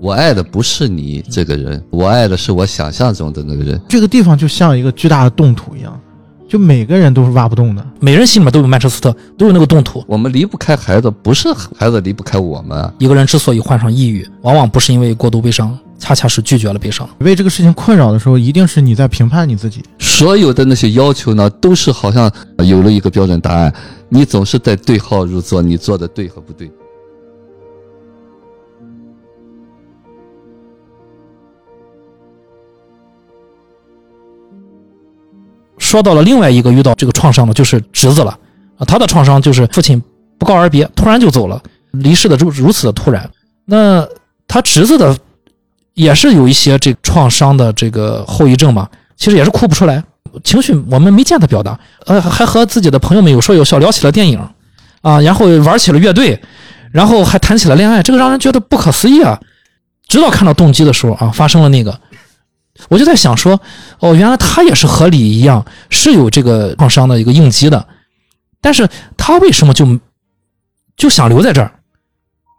我爱的不是你这个人，我爱的是我想象中的那个人。这个地方就像一个巨大的冻土一样，就每个人都是挖不动的。每人心里面都有曼彻斯特，都有那个冻土。我们离不开孩子，不是孩子离不开我们。一个人之所以患上抑郁，往往不是因为过度悲伤，恰恰是拒绝了悲伤。为这个事情困扰的时候，一定是你在评判你自己。所有的那些要求呢，都是好像有了一个标准答案，你总是在对号入座，你做的对和不对。说到了另外一个遇到这个创伤的，就是侄子了啊。他的创伤就是父亲不告而别，突然就走了，离世的如如此的突然。那他侄子的也是有一些这创伤的这个后遗症嘛，其实也是哭不出来，情绪我们没见他表达，呃，还和自己的朋友们有说有笑，聊起了电影啊，然后玩起了乐队，然后还谈起了恋爱，这个让人觉得不可思议啊。直到看到动机的时候啊，发生了那个。我就在想说，哦，原来他也是和你一样是有这个创伤的一个应激的，但是他为什么就就想留在这儿？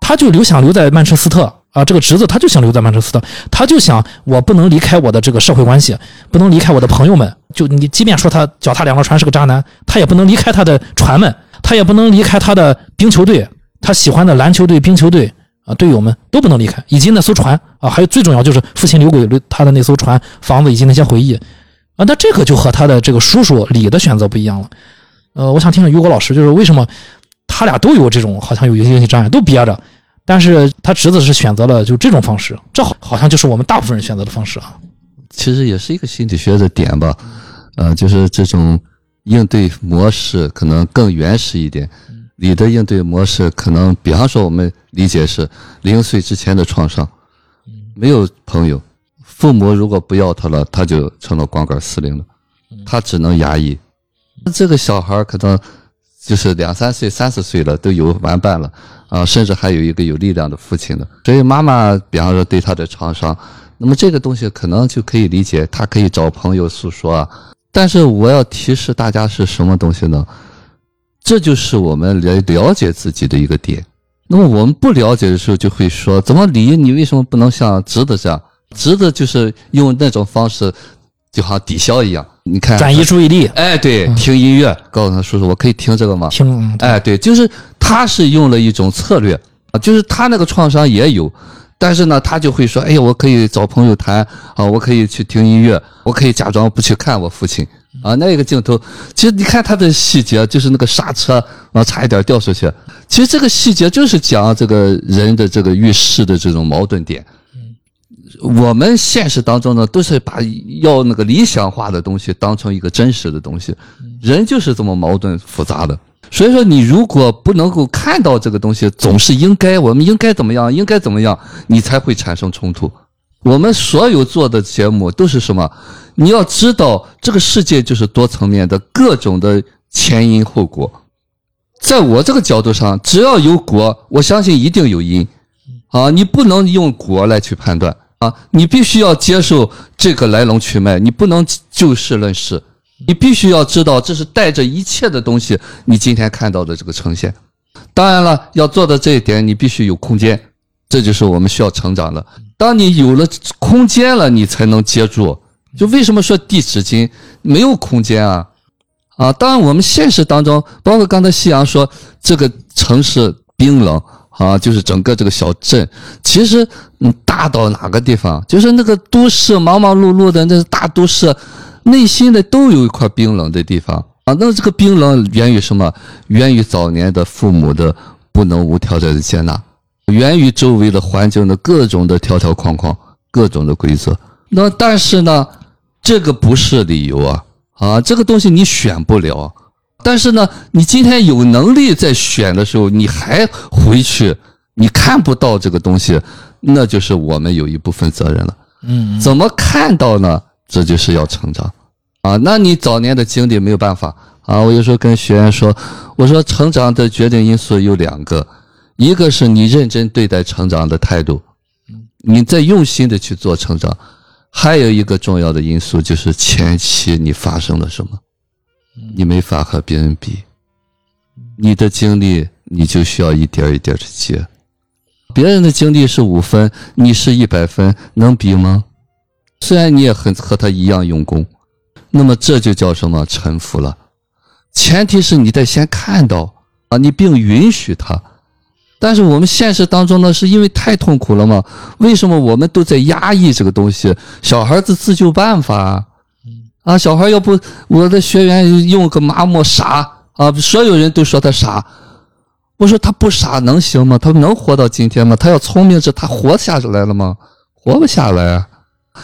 他就留想留在曼彻斯特啊，这个侄子他就想留在曼彻斯特，他就想我不能离开我的这个社会关系，不能离开我的朋友们。就你即便说他脚踏两个船是个渣男，他也不能离开他的船们，他也不能离开他的冰球队，他喜欢的篮球队、冰球队。啊，队友们都不能离开，以及那艘船啊，还有最重要就是父亲留给他的那艘船、房子以及那些回忆啊。那这个就和他的这个叔叔李的选择不一样了。呃，我想听听于果老师，就是为什么他俩都有这种好像有些应激障碍，都憋着，但是他侄子是选择了就这种方式，这好好像就是我们大部分人选择的方式啊。其实也是一个心理学的点吧，呃，就是这种应对模式可能更原始一点。你的应对模式可能，比方说我们理解是零岁之前的创伤，没有朋友，父母如果不要他了，他就成了光杆司令了，他只能压抑。这个小孩可能就是两三岁、三四岁了，都有玩伴了啊，甚至还有一个有力量的父亲了。所以妈妈，比方说对他的创伤，那么这个东西可能就可以理解，他可以找朋友诉说啊。但是我要提示大家是什么东西呢？这就是我们来了解自己的一个点。那么我们不了解的时候，就会说：怎么你你为什么不能像侄子这样？侄子就是用那种方式，就好像抵消一样。你看，转移注意力。哎，对，听音乐，告诉他叔叔，我可以听这个吗？听。哎，对，就是他是用了一种策略啊，就是他那个创伤也有，但是呢，他就会说：哎呀，我可以找朋友谈啊，我可以去听音乐，我可以假装不去看我父亲。啊，那一个镜头，其实你看他的细节，就是那个刹车啊，差一点掉出去。其实这个细节就是讲这个人的这个遇事的这种矛盾点。我们现实当中呢，都是把要那个理想化的东西当成一个真实的东西。人就是这么矛盾复杂的。所以说，你如果不能够看到这个东西，总是应该，我们应该怎么样，应该怎么样，你才会产生冲突。我们所有做的节目都是什么？你要知道，这个世界就是多层面的，各种的前因后果。在我这个角度上，只要有果，我相信一定有因。啊，你不能用果来去判断啊，你必须要接受这个来龙去脉，你不能就事论事，你必须要知道这是带着一切的东西，你今天看到的这个呈现。当然了，要做到这一点，你必须有空间，这就是我们需要成长的。当你有了空间了，你才能接住。就为什么说递纸巾没有空间啊？啊，当然我们现实当中，包括刚才夕阳说这个城市冰冷啊，就是整个这个小镇，其实嗯，大到哪个地方，就是那个都市忙忙碌碌的那大都市，内心的都有一块冰冷的地方啊。那这个冰冷源于什么？源于早年的父母的不能无条件的接纳。源于周围的环境的各种的条条框框，各种的规则。那但是呢，这个不是理由啊啊，这个东西你选不了。但是呢，你今天有能力在选的时候，你还回去，你看不到这个东西，那就是我们有一部分责任了。嗯，怎么看到呢？这就是要成长啊。那你早年的经历没有办法啊。我有时候跟学员说，我说成长的决定因素有两个。一个是你认真对待成长的态度，你在用心的去做成长；还有一个重要的因素就是前期你发生了什么，你没法和别人比，你的经历你就需要一点一点的接，别人的经历是五分，你是一百分，能比吗？虽然你也很和他一样用功，那么这就叫什么臣服了？前提是你得先看到啊，你并允许他。但是我们现实当中呢，是因为太痛苦了嘛？为什么我们都在压抑这个东西？小孩子自救办法啊，小孩要不我的学员用个麻木傻啊，所有人都说他傻。我说他不傻能行吗？他能活到今天吗？他要聪明着，他活下来了吗？活不下来啊！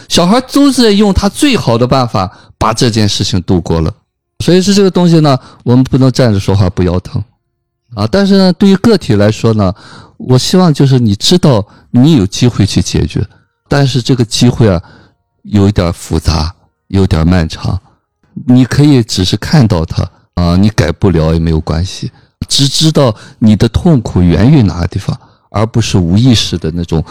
小孩都在用他最好的办法把这件事情度过了。所以是这个东西呢，我们不能站着说话不腰疼。啊，但是呢，对于个体来说呢，我希望就是你知道你有机会去解决，但是这个机会啊，有一点复杂，有点漫长。你可以只是看到它啊，你改不了也没有关系，只知道你的痛苦源于哪个地方，而不是无意识的那种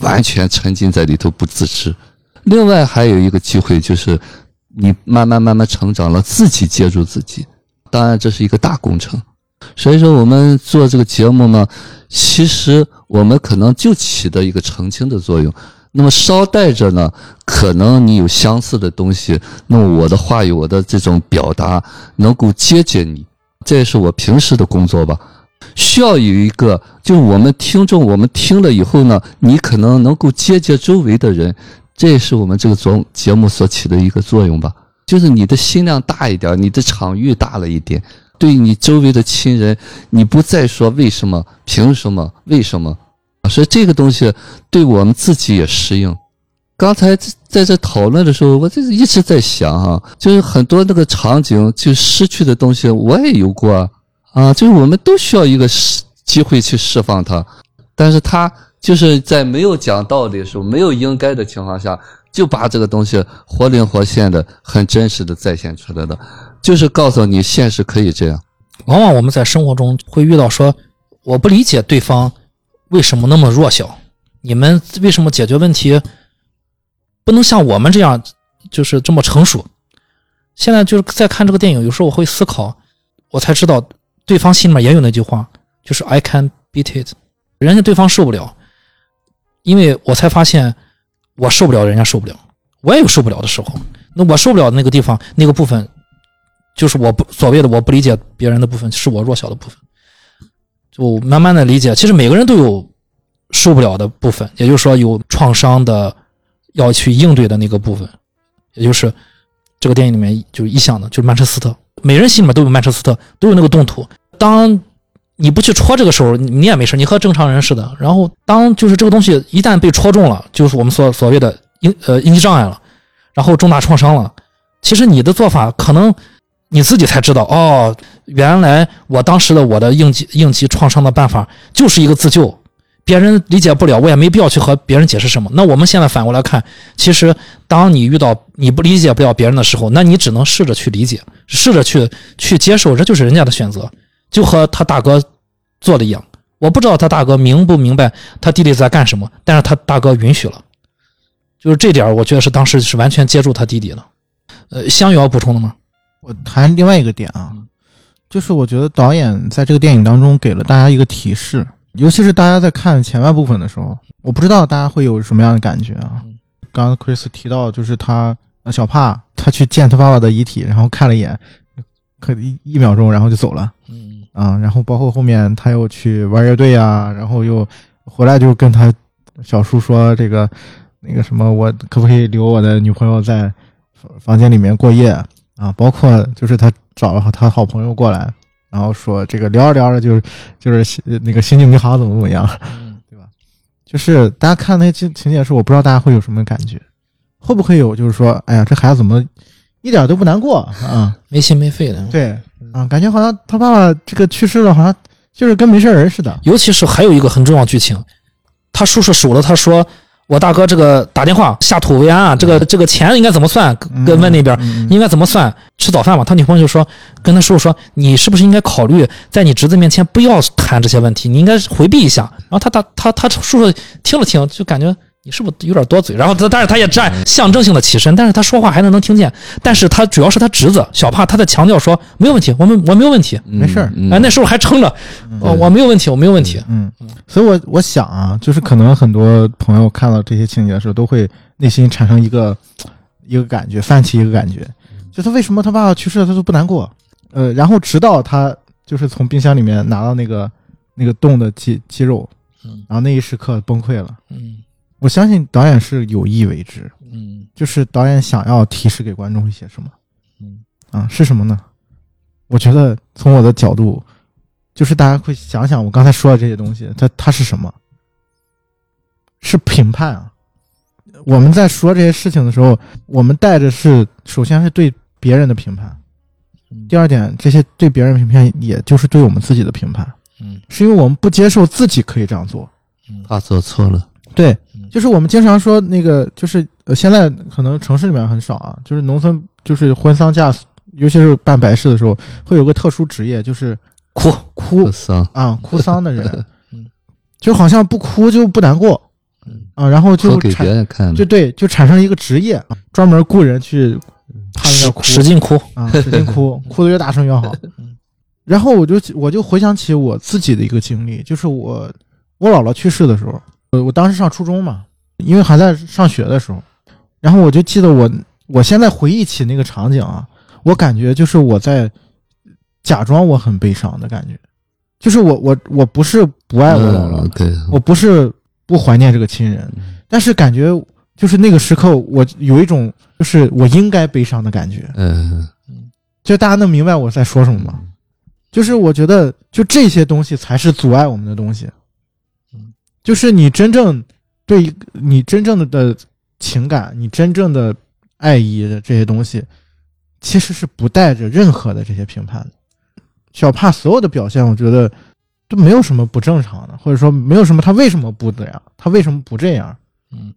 完全沉浸在里头不自知。另外还有一个机会就是你慢慢慢慢成长了，自己接住自己，当然这是一个大工程。所以说，我们做这个节目呢，其实我们可能就起到一个澄清的作用。那么捎带着呢，可能你有相似的东西，那么我的话语、我的这种表达能够接近你，这也是我平时的工作吧。需要有一个，就我们听众，我们听了以后呢，你可能能够接接周围的人，这也是我们这个做节目所起的一个作用吧。就是你的心量大一点，你的场域大了一点。对你周围的亲人，你不再说为什么、凭什么、为什么？所以这个东西对我们自己也适应。刚才在这讨论的时候，我就一直在想哈，就是很多那个场景就失去的东西，我也有过啊。就是我们都需要一个释机会去释放它，但是它就是在没有讲道理的时候，没有应该的情况下，就把这个东西活灵活现的、很真实的再现出来的。就是告诉你，现实可以这样。往往我们在生活中会遇到说，我不理解对方为什么那么弱小，你们为什么解决问题不能像我们这样，就是这么成熟？现在就是在看这个电影，有时候我会思考，我才知道对方心里面也有那句话，就是 I can beat it，人家对方受不了，因为我才发现我受不了，人家受不了，我也有受不了的时候。那我受不了的那个地方，那个部分。就是我不所谓的我不理解别人的部分，是我弱小的部分。就慢慢的理解，其实每个人都有受不了的部分，也就是说有创伤的要去应对的那个部分，也就是这个电影里面就意象的，就是曼彻斯特，每人心里面都有曼彻斯特，都有那个动土。当你不去戳这个时候，你也没事，你和正常人似的。然后当就是这个东西一旦被戳中了，就是我们所所谓的应呃应激障碍了，然后重大创伤了，其实你的做法可能。你自己才知道哦，原来我当时的我的应急应急创伤的办法就是一个自救，别人理解不了，我也没必要去和别人解释什么。那我们现在反过来看，其实当你遇到你不理解不了别人的时候，那你只能试着去理解，试着去去接受，这就是人家的选择，就和他大哥做的一样。我不知道他大哥明不明白他弟弟在干什么，但是他大哥允许了，就是这点，我觉得是当时是完全接住他弟弟了。呃，香有要补充的吗？我谈另外一个点啊，就是我觉得导演在这个电影当中给了大家一个提示，尤其是大家在看前半部分的时候，我不知道大家会有什么样的感觉啊。刚刚 Chris 提到，就是他小帕他去见他爸爸的遗体，然后看了一眼，可一一秒钟，然后就走了。嗯啊，然后包括后面他又去玩乐队啊，然后又回来就跟他小叔说这个那个什么，我可不可以留我的女朋友在房间里面过夜？啊，包括就是他找了他好朋友过来，然后说这个聊着聊着就是就是那个心情没好怎么怎么样，对吧？就是大家看那些情情节的时候，我不知道大家会有什么感觉，会不会有就是说，哎呀，这孩子怎么一点都不难过啊？没心没肺的。对，啊，感觉好像他爸爸这个去世了，好像就是跟没事人似的。尤其是还有一个很重要剧情，他叔叔数了，他说。我大哥这个打电话下土为安啊，这个这个钱应该怎么算？跟问那边应该怎么算？吃早饭嘛。他女朋友就说，跟他叔叔说，你是不是应该考虑在你侄子面前不要谈这些问题？你应该回避一下。然后他大他他叔叔听了听，就感觉你是不是有点多嘴？然后他，但是他也站象征性的起身，但是他说话还能能听见。但是他主要是他侄子小帕，他在强调说没有问题，我们我没有问题。没事儿嗯哎，那时候还撑着，哦，我没有问题，我没有问题。嗯，所以我我想啊，就是可能很多朋友看到这些情节的时候，都会内心产生一个一个感觉，泛起一个感觉，就他为什么他爸爸去世了他都不难过？呃，然后直到他就是从冰箱里面拿到那个那个冻的鸡鸡肉，嗯然后那一时刻崩溃了。嗯我相信导演是有意为之，嗯就是导演想要提示给观众一些什么。嗯啊，是什么呢？我觉得从我的角度，就是大家会想想我刚才说的这些东西，它它是什么？是评判啊！我们在说这些事情的时候，我们带着是首先是对别人的评判，嗯第二点，这些对别人的评判，也就是对我们自己的评判，嗯是因为我们不接受自己可以这样做。他做错了，对嗯，就是我们经常说那个，就是呃，现在可能城市里面很少啊，就是农村，就是婚丧嫁娶，尤其是办白事的时候，会有个特殊职业，就是哭。哭。丧，啊，哭丧的人。嗯，就好像不哭就不难过。嗯。啊，然后就给产别人看。就对，就产生一个职业，专门雇人去趴在那儿哭，使劲哭。啊，使劲哭，哭得越大声越好。然后我就我就回想起我自己的一个经历，就是我我姥姥去世的时候，我我当时上初中嘛，因为还在上学的时候，然后我就记得我我现在回忆起那个场景啊，我感觉就是我在假装我很悲伤的感觉，就是我我我不是不爱我姥姥嗯，，对，我不是不怀念这个亲人，但是感觉就是那个时刻，我有一种就是我应该悲伤的感觉。嗯，就大家能明白我在说什么吗？就是我觉得，就这些东西才是阻碍我们的东西。就是你真正对你真正的的情感，你真正的爱意的这些东西，其实是不带着任何的这些评判的。小帕所有的表现，我觉得都没有什么不正常的，或者说没有什么他为什么不这样，他为什么不这样。嗯，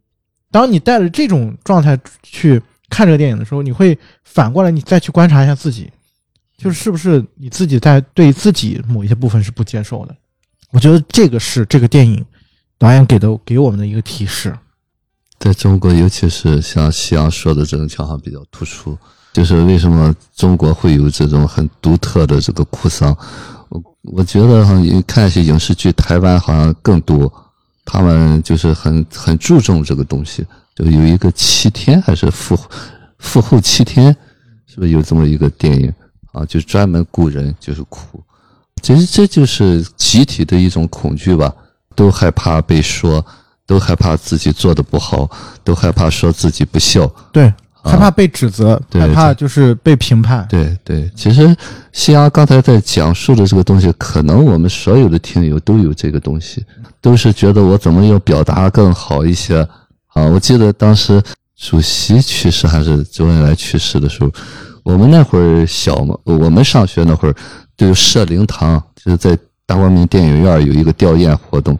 当你带着这种状态去看这个电影的时候，你会反过来，你再去观察一下自己，就是是不是你自己在对自己某一些部分是不接受的。我觉得这个是这个电影导演给的给我们的一个提示。在中国，尤其是像夕阳说的这种情况比较突出，就是为什么中国会有这种很独特的这个哭丧？我我觉得哈，你看一些影视剧，台湾好像更多，他们就是很很注重这个东西，就有一个七天还是复复后七天，是不是有这么一个电影啊？就专门雇人就是哭，其实这就是集体的一种恐惧吧，都害怕被说。都害怕自己做的不好，都害怕说自己不孝。对，害怕被指责，对害怕就是被评判。对对，其实夕阳刚才在讲述的这个东西，可能我们所有的听友都有这个东西，都是觉得我怎么要表达更好一些啊。我记得当时主席去世还是周恩来去世的时候，我们那会儿小嘛，我们上学那会儿都有设灵堂，就是在大光明电影院有一个吊唁活动。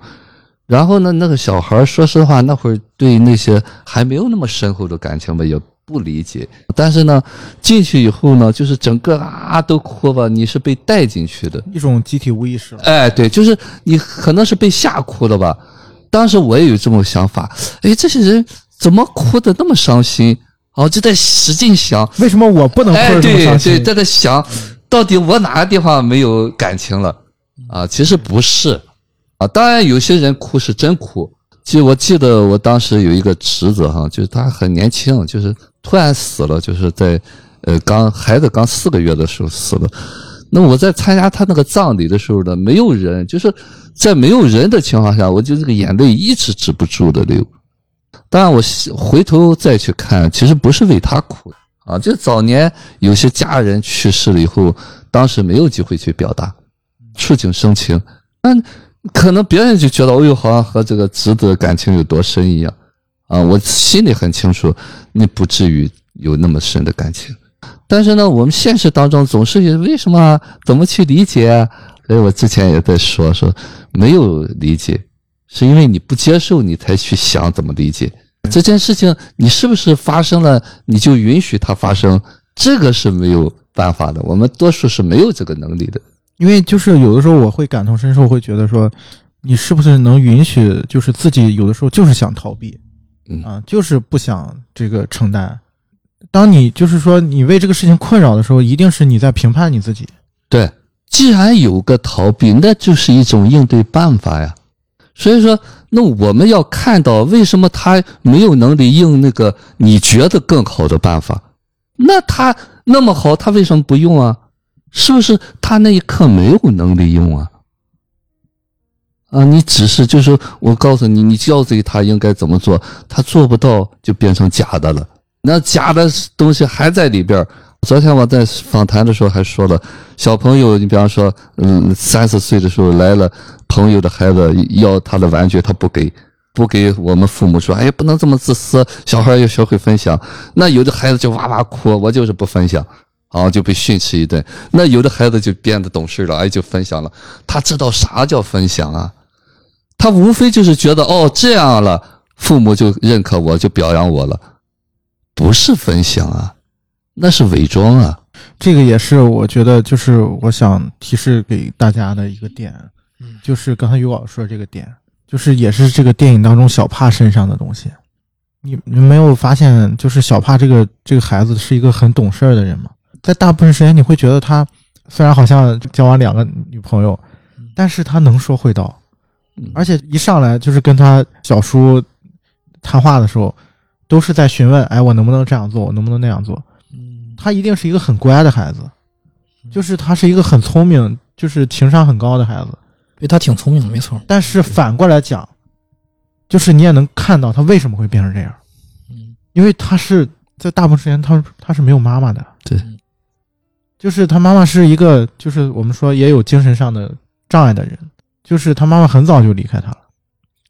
然后呢，那个小孩说实话，那会儿对那些还没有那么深厚的感情吧，也不理解。但是呢，进去以后呢，就是整个啊都哭吧，你是被带进去的。一种集体无意识了。哎，对，就是你可能是被吓哭了吧。当时我也有这种想法，哎，这些人怎么哭的那么伤心？哦，就在使劲想，为什么我不能哭这么对对，伤心？在那想，到底我哪个地方没有感情了？啊，其实不是，啊，当然有些人哭是真哭。记我记得我当时有一个侄子哈，就是他很年轻，就是突然死了，就是在呃刚孩子刚四个月的时候死了。那我在参加他那个葬礼的时候呢，没有人，就是在没有人的情况下，我就这个眼泪一直止不住的流。当然，我回头再去看，其实不是为他哭啊，就早年有些家人去世了以后，当时没有机会去表达，触景生情，那可能别人就觉得，哦呦，好像和这个侄子感情有多深一样啊。我心里很清楚，你不至于有那么深的感情。但是呢，我们现实当中总是为什么怎么去理解啊？所以我之前也在说说，没有理解，是因为你不接受，你才去想怎么理解这件事情。你是不是发生了，你就允许它发生？这个是没有办法的，我们多数是没有这个能力的。因为就是有的时候我会感同身受，会觉得说，你是不是能允许，就是自己有的时候就是想逃避，嗯啊，就是不想这个承担。当你就是说你为这个事情困扰的时候，一定是你在评判你自己。对，既然有个逃避，那就是一种应对办法呀。所以说，那我们要看到为什么他没有能力用那个你觉得更好的办法？那他那么好，他为什么不用啊？是不是他那一刻没有能力用啊？啊，你只是就是我告诉你，你教给他应该怎么做，他做不到就变成假的了。那假的东西还在里边。昨天我在访谈的时候还说了，小朋友，你比方说，嗯，三四岁的时候来了朋友的孩子要他的玩具，他不给，不给我们父母说，哎，不能这么自私，小孩要学会分享。那有的孩子就哇哇哭，我就是不分享，啊，就被训斥一顿。那有的孩子就变得懂事了，哎，就分享了。他知道啥叫分享啊？他无非就是觉得，哦，这样了，父母就认可我，就表扬我了，不是分享啊。那是伪装啊！这个也是我觉得，就是我想提示给大家的一个点，嗯就是刚才于老师说的这个点，就是也是这个电影当中小帕身上的东西。你你没有发现，就是小帕这个这个孩子是一个很懂事儿的人吗？在大部分时间，你会觉得他虽然好像交往两个女朋友，但是他能说会道，而且一上来就是跟他小叔谈话的时候，都是在询问，哎，我能不能这样做，我能不能那样做。嗯。他一定是一个很乖的孩子，就是他是一个很聪明，就是情商很高的孩子。对他挺聪明的，没错。但是反过来讲，就是你也能看到他为什么会变成这样，嗯。因为他是在大部分时间他他是没有妈妈的，对，就是他妈妈是一个就是我们说也有精神上的障碍的人，就是他妈妈很早就离开他了，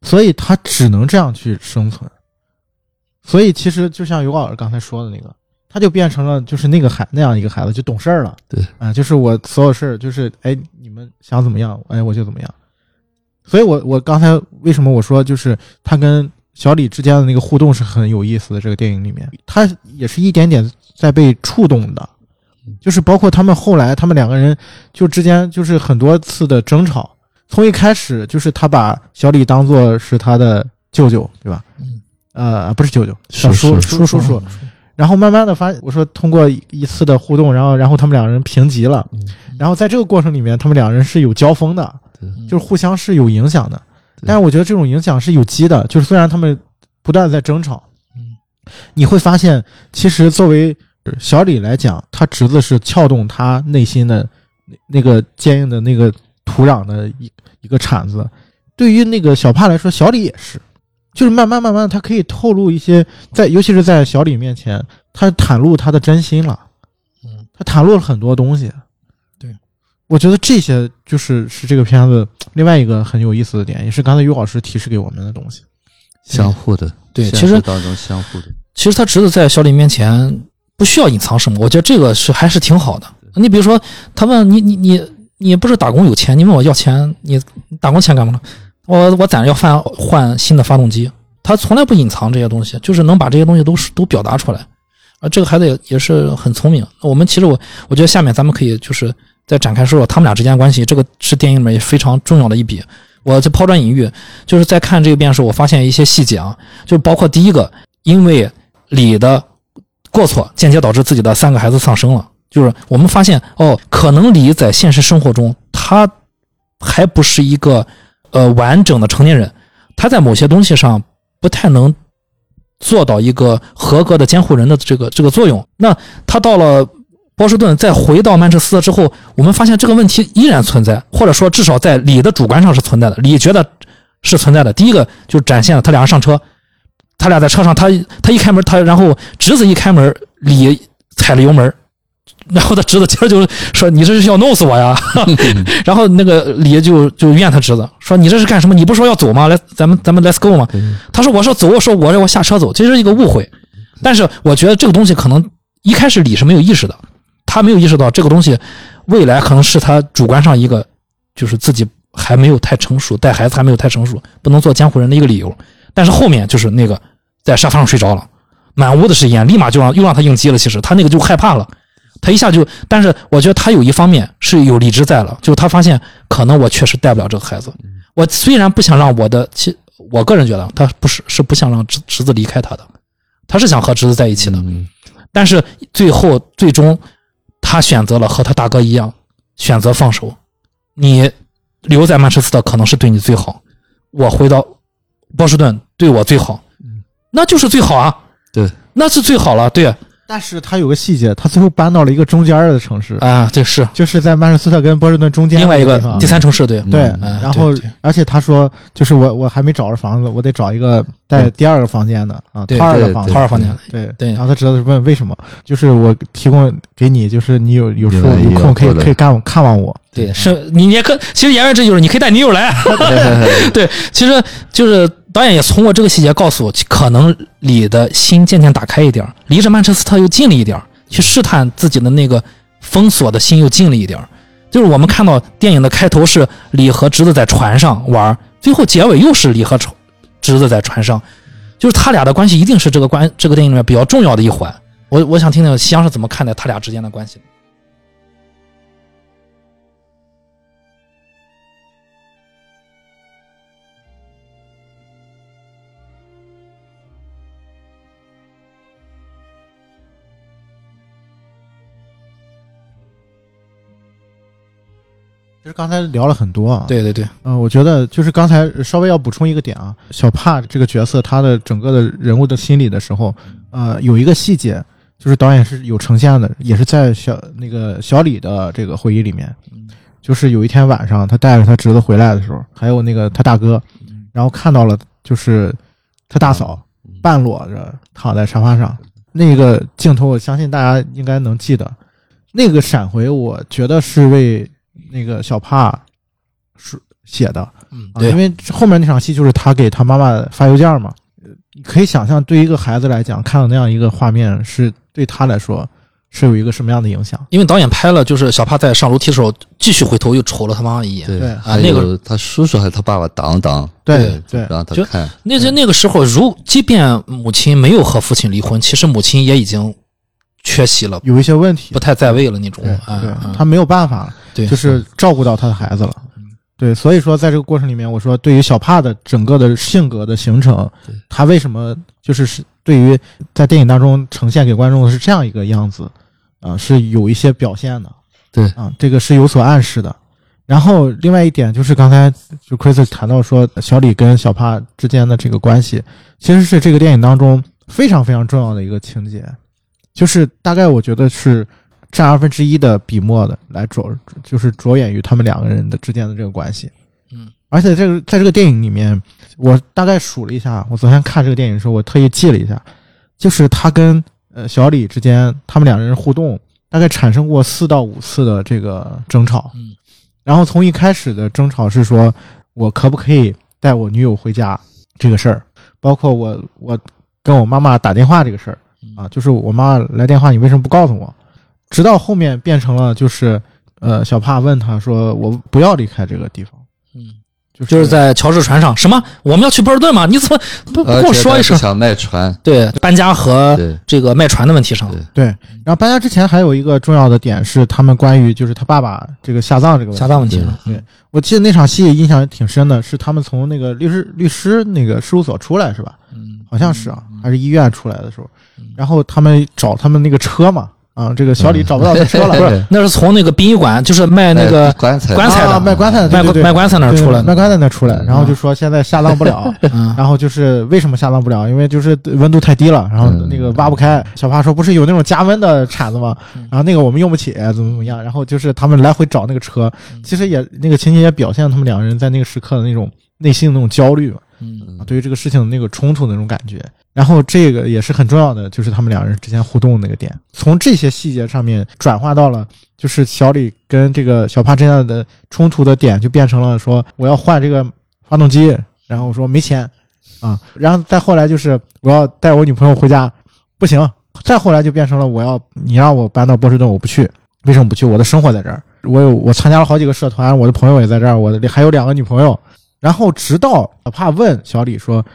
所以他只能这样去生存。所以其实就像尤老师刚才说的那个，他就变成了就是那个孩那样一个孩子，就懂事儿了。对啊、就是我所有事儿就是哎，你们想怎么样，哎，我就怎么样。所以我我刚才为什么我说就是他跟小李之间的那个互动是很有意思的，这个电影里面，他也是一点点在被触动的，就是包括他们后来他们两个人就之间就是很多次的争吵，从一开始就是他把小李当做是他的舅舅，对吧？嗯，呃，不是舅舅，小叔叔叔叔。然后慢慢的发，我说通过一次的互动，然后然后他们两个人平级了，嗯然后在这个过程里面，他们两个人是有交锋的，就是互相是有影响的。但是我觉得这种影响是有机的，就是虽然他们不断地在争吵，嗯，你会发现，其实作为小李来讲，他侄子是撬动他内心的那那个坚硬的那个土壤的一一个铲子。对于那个小帕来说，小李也是，就是慢慢慢慢，他可以透露一些，在尤其是在小李面前，他袒露他的真心了，嗯，他袒露了很多东西。对，我觉得这些就是是这个片子另外一个很有意思的点，也是刚才于老师提示给我们的东西。相互的，对，其实实当中相互的，其实他侄子在小李面前不需要隐藏什么，我觉得这个是还是挺好的。你比如说，他问你你你你不是打工有钱，你问我要钱，你打工钱干嘛了？我我攒着要换换新的发动机。他从来不隐藏这些东西，就是能把这些东西都都表达出来。啊，这个孩子也也是很聪明。我们其实我我觉得下面咱们可以就是再展开说说他们俩之间关系，这个是电影里面也非常重要的一笔。我就抛砖引玉，就是在看这个遍的时候，我发现一些细节啊，就包括第一个，因为李的过错，间接导致自己的三个孩子丧生了。就是我们发现哦，可能李在现实生活中他还不是一个呃完整的成年人，他在某些东西上不太能做到一个合格的监护人的这个这个作用。那他到了波士顿，再回到曼彻斯特之后，我们发现这个问题依然存在，或者说至少在李的主观上是存在的。李觉得是存在的。第一个就展现了他俩人上车，他俩在车上，他他一开门，他然后侄子一开门，李踩了油门，然后他侄子接着就说：“你这是要弄死我呀！” 然后那个李就就怨他侄子说：“你这是干什么？你不是说要走吗？来，咱们咱们 let's go 吗？”他说：“我说走，我说我让我下车走，这是一个误会。但是我觉得这个东西可能一开始李是没有意识的，他没有意识到这个东西未来可能是他主观上一个就是自己还没有太成熟，带孩子还没有太成熟，不能做监护人的一个理由。但是后面就是那个在沙发上睡着了，满屋子是烟，立马就让又让他应激了。其实他那个就害怕了，他一下就，但是我觉得他有一方面是有理智在了，就是他发现可能我确实带不了这个孩子。我虽然不想让我的其我个人觉得他不是是不想让侄侄子离开他的，他是想和侄子在一起的，嗯但是最后最终他选择了和他大哥一样选择放手。你留在曼彻斯特可能是对你最好，我回到波士顿对我最好，那就是最好啊，对，那是最好了，对。但是他有个细节，他最后搬到了一个中间儿的城市，啊，这是。就是在曼彻斯特跟波士顿中间另外一个地方。第三城市，对，对，嗯然后而且他说，就是我我还没找着房子，我得找一个带第二个房间的啊，对对套二的房，套二房间，对对。然后他侄子问为什么，就是我提供给你，就是你有有时候有有空可以可以看看望我，对，是你也可，其实言外之意就是你可以带女友来。对，其实就是导演也通过这个细节告诉我，可能李的心渐渐打开一点儿，离着曼彻斯特又近了一点儿，去试探自己的那个封锁的心又近了一点儿。就是我们看到电影的开头是李和侄子在船上玩，最后结尾又是李和侄子在船上，就是他俩的关系一定是这个关这个电影里面比较重要的一环。我我想听听西阳是怎么看待他俩之间的关系的。其实刚才聊了很多啊，，对对对，嗯、我觉得就是刚才稍微要补充一个点啊，小帕这个角色他的整个的人物的心理的时候，呃，有一个细节就是导演是有呈现的，也是在小那个小李的这个回忆里面，就是有一天晚上他带着他侄子回来的时候，还有那个他大哥，然后看到了就是他大嫂半裸着躺在沙发上，那个镜头我相信大家应该能记得，那个闪回我觉得是为那个小帕是写的，嗯，啊，因为后面那场戏就是他给他妈妈发邮件嘛，可以想象，对于一个孩子来讲，看到那样一个画面，是对他来说是有一个什么样的影响？因为导演拍了，就是小帕在上楼梯的时候，继续回头又瞅了他妈妈一眼。对对，还那个有他叔叔还是他爸爸挡挡，对对就让他看，那在那个时候，如即便母亲没有和父亲离婚，其实母亲也已经缺席了，有一些问题不，太在位了那种对。啊他没有办法了，对，就是照顾到他的孩子了。对，所以说在这个过程里面，我说对于小帕的整个的性格的形成对，他为什么就是是对于在电影当中呈现给观众的是这样一个样子，啊、是有一些表现的。对啊，这个是有所暗示的。然后另外一点就是刚才就 Chris 谈到说小李跟小帕之间的这个关系，其实是这个电影当中非常非常重要的一个情节，就是大概我觉得是占二分之一的笔墨的来着，就是着眼于他们两个人的之间的这个关系。嗯，而且这个在这个电影里面，我大概数了一下，我昨天看这个电影的时候，我特意记了一下，就是他跟呃小李之间，他们两人互动大概产生过四到五次的这个争吵。嗯，然后从一开始的争吵是说我可不可以带我女友回家这个事儿，包括我我跟我妈妈打电话这个事儿啊，就是我妈来电话，你为什么不告诉我？直到后面变成了就是呃小帕问他说我不要离开这个地方，就是就是在乔治船上，什么我们要去波士顿吗？你怎么不不跟我说一声？想卖船，对，搬家和这个卖船的问题上，对对，然后搬家之前还有一个重要的点是他们关于就是他爸爸这个下葬这个问题下葬问题对上，对我记得那场戏印象挺深的，是他们从那个律师律师那个事务所出来是吧？嗯，好像是啊，还是医院出来的时候嗯，然后他们找他们那个车嘛，啊，这个小李找不到他车了，嗯 不是那是从那个殡仪馆，就是卖那个哎棺材棺材的。啊卖棺材的，卖棺材那儿出来，卖棺材那儿出来，然后就说现在下葬不了，嗯，然后就是为什么下葬不了？因为就是温度太低了，然后嗯。那个挖不开。小帕说不是有那种加温的铲子吗？嗯？然后那个我们用不起，怎么怎么样？然后就是他们来回找那个车，嗯。其实也那个情节也表现了他们两个人在那个时刻的那种内心的那种焦虑嘛，嗯，对于这个事情的那个冲突那种感觉。然后这个也是很重要的，就是他们两人之间互动那个点，从这些细节上面转化到了，就是小李跟这个小帕之间的冲突的点，就变成了说我要换这个发动机，然后我说没钱啊，然后再后来就是我要带我女朋友回家，不行，再后来就变成了我要你让我搬到波士顿，我不去，为什么不去？我的生活在这儿，我有我参加了好几个社团，我的朋友也在这儿，我的还有两个女朋友，然后直到小帕问小李说。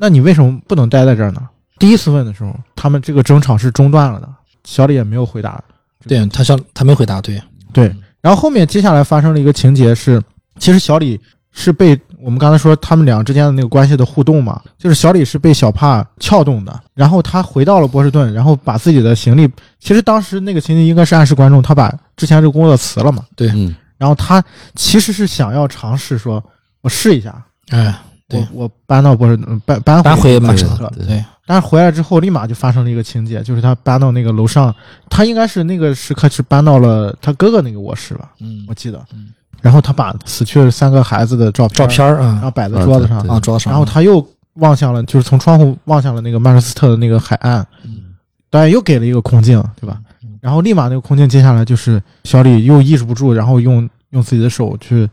那你为什么不能待在这儿呢？第一次问的时候，他们这个争吵是中断了的，小李也没有回答。对他想他没回答，对，对，然后后面接下来发生了一个情节是，其实小李是被我我们刚才说他们俩之间的那个关系的互动嘛，就是小李是被小帕撬动的，然后他回到了波士顿，然后把自己的行李，其实当时那个情节应该是暗示观众他把之前这个工作辞了嘛，对嗯然后他其实是想要尝试说，我试一下，哎，对。我我搬到波士顿，搬搬搬回曼彻斯特，对，但是回来之后立马就发生了一个情节，就是他搬到那个楼上，他应该是那个时刻是搬到了他哥哥那个卧室吧，嗯我，记得嗯，然后他把死去的三个孩子的照片照片儿啊然后摆在桌子上，啊，桌子上，然后他又望向了，就是从窗户望向了那个曼彻斯特的那个海岸，嗯导演又给了一个空镜，对吧？然后立马那个空镜接下来就是小李又抑制不住，然后用用自己的手去，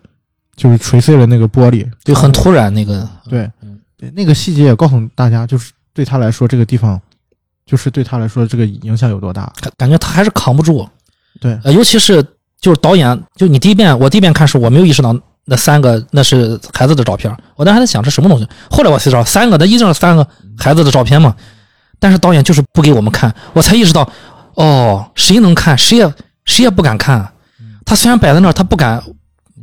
就是锤碎了那个玻璃，就很突然那个，对嗯，对，那个细节也告诉大家，就是对他来说这个地方，就是对他来说这个影响有多大。感感觉他还是扛不住，对。呃，尤其是就是导演，就你第一遍我第一遍看时，我没有意识到那三个那是孩子的照片，我当时还在想这什么东西，后来我才知道三个，那一定是三个孩子的照片嘛，但是导演就是不给我们看，我才意识到，哦，谁能看，谁也谁也不敢看，他虽然摆在那儿，他不敢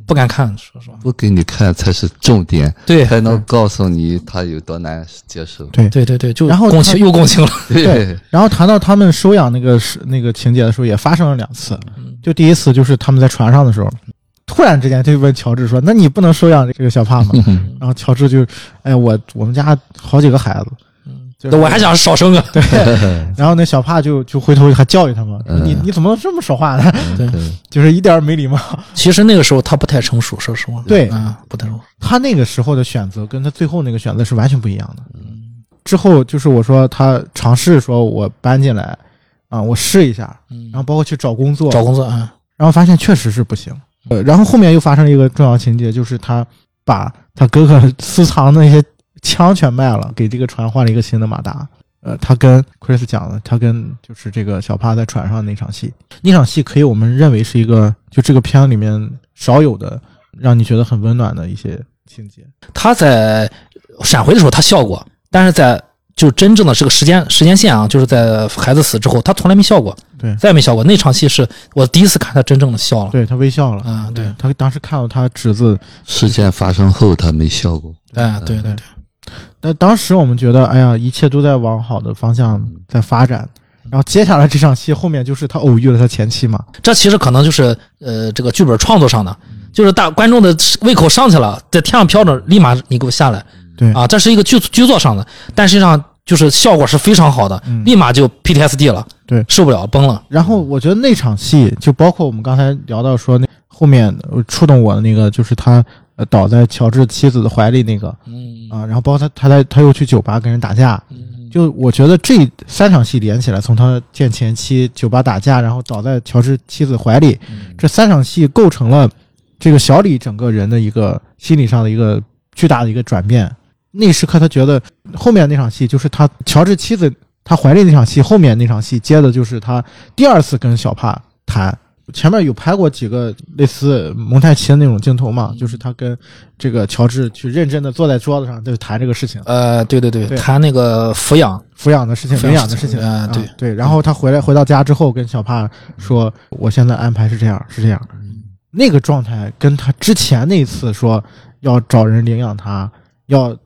不敢看，说实话，不给你看才是重点，对才能告诉你他有多难接受。对对对对，就然后共情又共情了，对，然后谈到他们收养那个是那个情节的时候，也发生了两次。嗯就第一次就是他们在船上的时候，突然之间就问乔治说：“那你不能收养这个小帕吗？”嗯然后乔治就：“哎，我我们家好几个孩子，就是我还想少生个，对 然后那小帕就就回头还教育他嘛：“嗯你你怎么能这么说话呢？对对 就是一点没礼貌。其实那个时候他不太成熟，说实话，对啊，不太成熟，他那个时候的选择跟他最后那个选择是完全不一样的。之后就是我说他尝试说我搬进来啊，我试一下，嗯然后包括去找工作，找工作啊，然后发现确实是不行。呃，然后后面又发生了一个重要情节，就是他把他哥哥私藏的那些枪全卖了，给这个船换了一个新的马达。呃，他跟 Chris 讲了，他跟就是这个小帕在船上那场戏，那场戏可以我们认为是一个就这个片里面少有的让你觉得很温暖的一些情节。他在闪回的时候他笑过，但是在就真正的这个时间时间线啊，就是在孩子死之后，他从来没笑过，对。再也没笑过。那场戏是我第一次看他真正的笑了，对他微笑了，啊，对，他当时看到他侄子，事件发生后他没笑过，哎，对对对，那当时我们觉得，哎呀，一切都在往好的方向在发展。然后接下来这场戏后面就是他偶遇了他前妻嘛，这其实可能就是呃这个剧本创作上的，就是大观众的胃口上去了，在天上飘着，立马你给我下来对。啊，这是一个剧剧作上的，但实际上就是效果是非常好的，嗯。立马就 PTSD 了，对。受不了崩了，然后我觉得那场戏就包括我们刚才聊到说那后面呃触动我的那个，就是他呃倒在乔治妻子的怀里那个嗯啊，然后包括他他在他又去酒吧跟人打架，就我觉得这三场戏连起来，从他见前妻、酒吧打架，然后倒在乔治妻子怀里，这三场戏构成了这个小李整个人的一个心理上的一个巨大的一个转变。那时刻，他觉得后面那场戏就是他乔治妻子他怀里那场戏，后面那场戏接的就是他第二次跟小帕谈。前面有拍过几个类似蒙太奇的那种镜头嘛，就是他跟这个乔治去认真的坐在桌子上就谈这个事情，呃，对对对，对谈那个抚养，抚养的事情、抚养的事情啊对对。然后他回来回到家之后，跟小帕说：“我现在安排是这样，是这样。”那个状态跟他之前那次说要找人领养他，要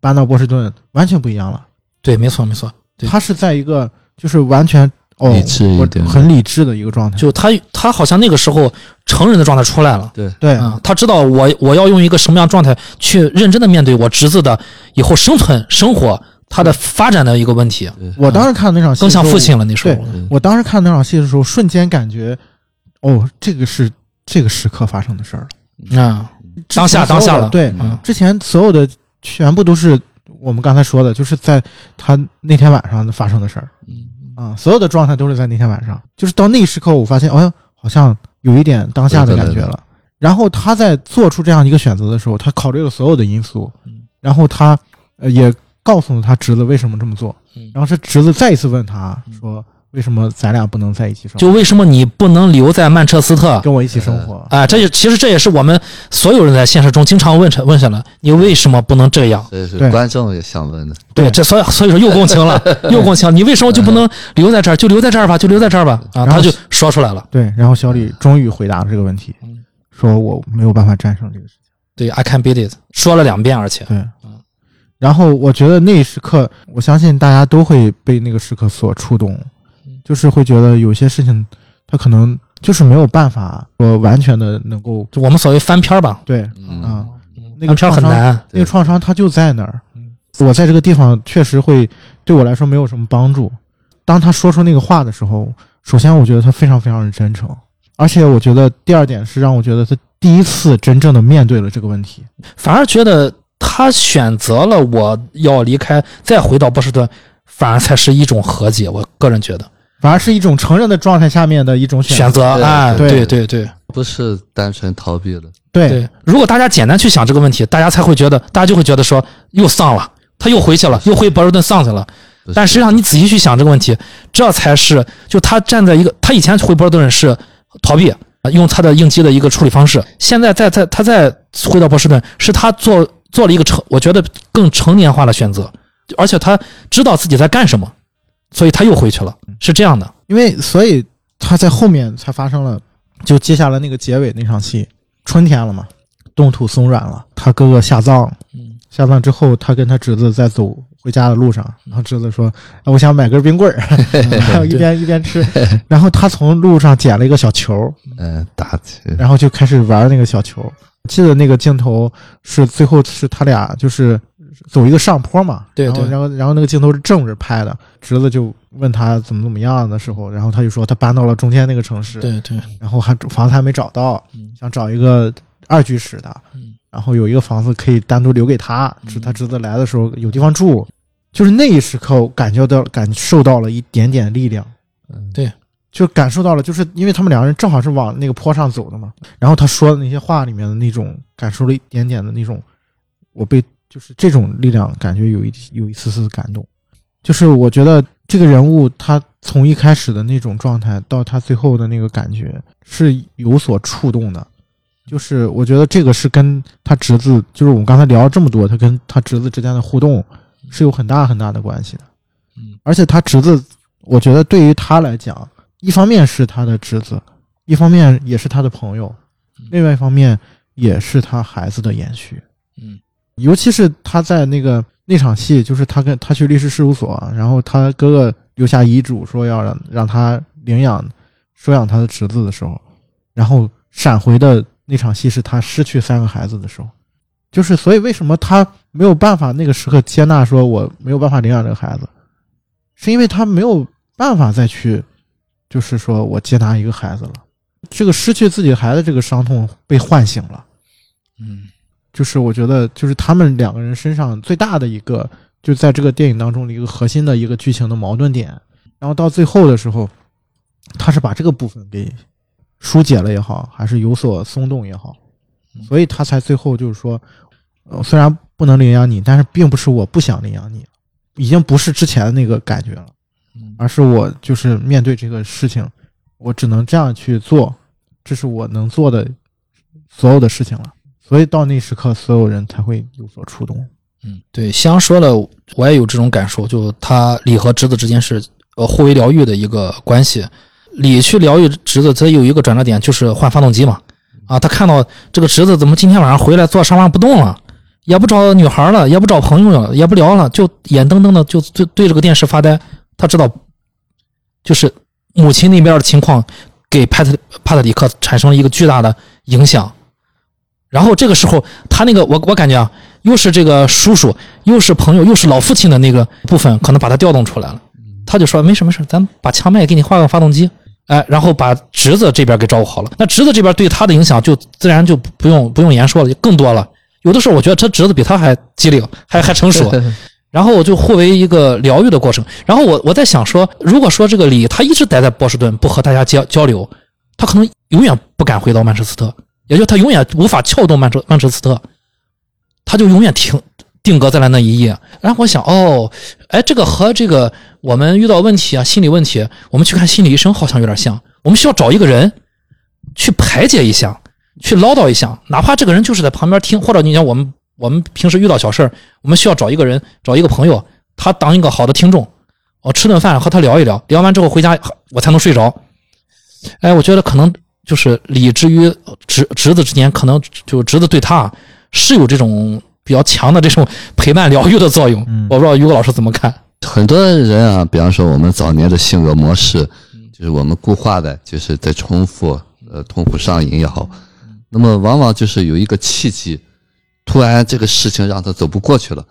搬到波士顿完全不一样了。对，没错没错，对他是在一个就是完全哦理智一点很理智的一个状态。就他他好像那个时候成人的状态出来了。对，对，啊、他知道我我要用一个什么样状态去认真的面对我侄子的以后生存生活，他的发展的一个问题，我当时看那场戏，更像父亲。了。那时候，我当时看那场戏的时候，瞬间感觉，哦，这个是这个时刻发生的事儿了。啊，当下当下了对，嗯之前所有的全部都是我们刚才说的，就是在他那天晚上发生的事儿啊，所有的状态都是在那天晚上。就是到那时刻，我发现，哎呀，好像有一点当下的感觉对对了。然后他在做出这样一个选择的时候，他考虑了所有的因素嗯，然后他呃也告诉了他侄子为什么这么做嗯。然后他侄子再一次问他说：“为什么咱俩不能在一起生活？就为什么你不能留在曼彻斯特？跟我一起生活？”啊，这也其实这也是我们所有人在现实中经常问问问下来，你为什么不能这样？这是对观众也想问的。对，这所以所以说又共情了，又共情。你为什么就不能留在这儿？就留在这儿吧，就留在这儿吧。啊，然后他就说出来了。对，然后小李终于回答了这个问题，说我没有办法战胜这个事情。对，I can beat it，说了两遍，而且对，然后我觉得那一时刻，我相信大家都会被那个时刻所触动，就是会觉得有些事情，他可能就是没有办法说完全的能够就我们所谓翻篇儿吧，对嗯啊，那个翻篇儿很，难。那个创伤它就在那儿嗯。我在这个地方确实会对我来说没有什么帮助。当他说出那个话的时候，首先我觉得他非常非常的真诚，而且我觉得第二点是让我觉得他第一次真正的面对了这个问题。反而觉得他选择了我要离开，再回到波士顿，反而才是一种和解。我个人觉得反而是一种成人的状态下面的一种选择。哎，对对对对不是单纯逃避了。对对。如果大家简单去想这个问题，大家才会觉得，大家就会觉得说又丧了，他又回去了，又回波士顿丧去了。但实际上，你仔细去想这个问题，这才是就他站在一个，他以前回波士顿是逃避，用他的应激的一个处理方式。现在在在他再回到波士顿，是他做做了一个成，我觉得更成年化的选择，而且他知道自己在干什么，所以他又回去了，是这样的。因为所以他在后面才发生了，就接下来那个结尾那场戏，春天了嘛，冻土松软了，他哥哥下葬下葬之后，他跟他侄子在走回家的路上，然后侄子说：“啊我想买根冰棍儿。”然后一边一边吃，然后他从路上捡了一个小球，嗯，打起，然后就开始玩那个小球。记得那个镜头是最后是他俩就是走一个上坡嘛，对对然后然后然后那个镜头是正着拍的，侄子就问他怎么怎么样的时候，然后他就说他搬到了中间那个城市，对对，然后还房子还没找到嗯，想找一个二居室的，嗯。然后有一个房子可以单独留给他，嗯。是他侄子来的时候有地方住。就是那一时刻，我感觉到感受到了一点点力量，嗯。对。就感受到了，就是因为他们两个人正好是往那个坡上走的嘛，然后他说的那些话里面的那种，感受了一点点的那种，我被就是这种力量，感觉有一有一丝丝的感动。就是我觉得这个人物他从一开始的那种状态到他最后的那个感觉是有所触动的，就是我觉得这个是跟他侄子，就是我们刚才聊了这么多，他跟他侄子之间的互动是有很大很大的关系的。嗯，而且他侄子，我觉得对于他来讲，一方面是他的侄子，一方面也是他的朋友，另外一方面也是他孩子的延续。嗯，尤其是他在那个那场戏，就是他跟他去律师事务所，然后他哥哥留下遗嘱说要让让他领养收养他的侄子的时候，然后闪回的那场戏是他失去三个孩子的时候，就是所以为什么他没有办法那个时刻接纳说我没有办法领养这个孩子，是因为他没有办法再去，就是说我接纳一个孩子了，这个失去自己孩子这个伤痛被唤醒了。嗯。就是我觉得，就是他们两个人身上最大的一个，就在这个电影当中的一个核心的一个剧情的矛盾点。然后到最后的时候，他是把这个部分给疏解了也好，还是有所松动也好，所以他才最后就是说，呃，虽然不能领养你，但是并不是我不想领养你，已经不是之前的那个感觉了，嗯而是我就是面对这个事情，我只能这样去做，这是我能做的所有的事情了。所以到那时刻，所有人才会有所触动。嗯，对，香说了，我也有这种感受，就他李和侄子之间是呃互为疗愈的一个关系。李去疗愈侄子，他有一个转折点，就是换发动机嘛。啊，他看到这个侄子怎么今天晚上回来坐沙发不动了，也不找女孩了，也不找朋友了，也不聊了，就眼瞪瞪的就对对着个电视发呆。他知道，就是母亲那边的情况给帕特帕特里克产生了一个巨大的影响。然后这个时候，他那个我我感觉啊，又是这个叔叔，又是朋友，又是老父亲的那个部分，可能把他调动出来了。他就说没事没事，咱把枪卖给你换个发动机，哎，然后把侄子这边给照顾好了。那侄子这边对他的影响就自然就不用不用言说了，就更多了。有的时候我觉得他侄子比他还机灵，还还成熟。然后我就互为一个疗愈的过程。然后我我在想说，如果说这个李他一直待在波士顿，不和大家交交流，他可能永远不敢回到曼彻斯特，也就他永远无法撬动曼彻曼彻斯特，他就永远停定格在了那一页。然后我想，哦，哎，这个和这个我们遇到问题啊，心理问题，我们去看心理医生好像有点像。我们需要找一个人去排解一下，去唠叨一下，哪怕这个人就是在旁边听，或者你讲我们我们平时遇到小事，我们需要找一个人，找一个朋友，他当一个好的听众，我吃顿饭和他聊一聊，聊完之后回家我才能睡着。哎，我觉得可能就是李之于侄侄子之间，可能就侄子对他是有这种比较强的这种陪伴疗愈的作用。嗯我不知道于果老师怎么看？很多人啊，比方说我们早年的性格模式，就是我们固化的，就是在重复，呃，痛苦上瘾也好，那么往往就是有一个契机，突然这个事情让他走不过去了，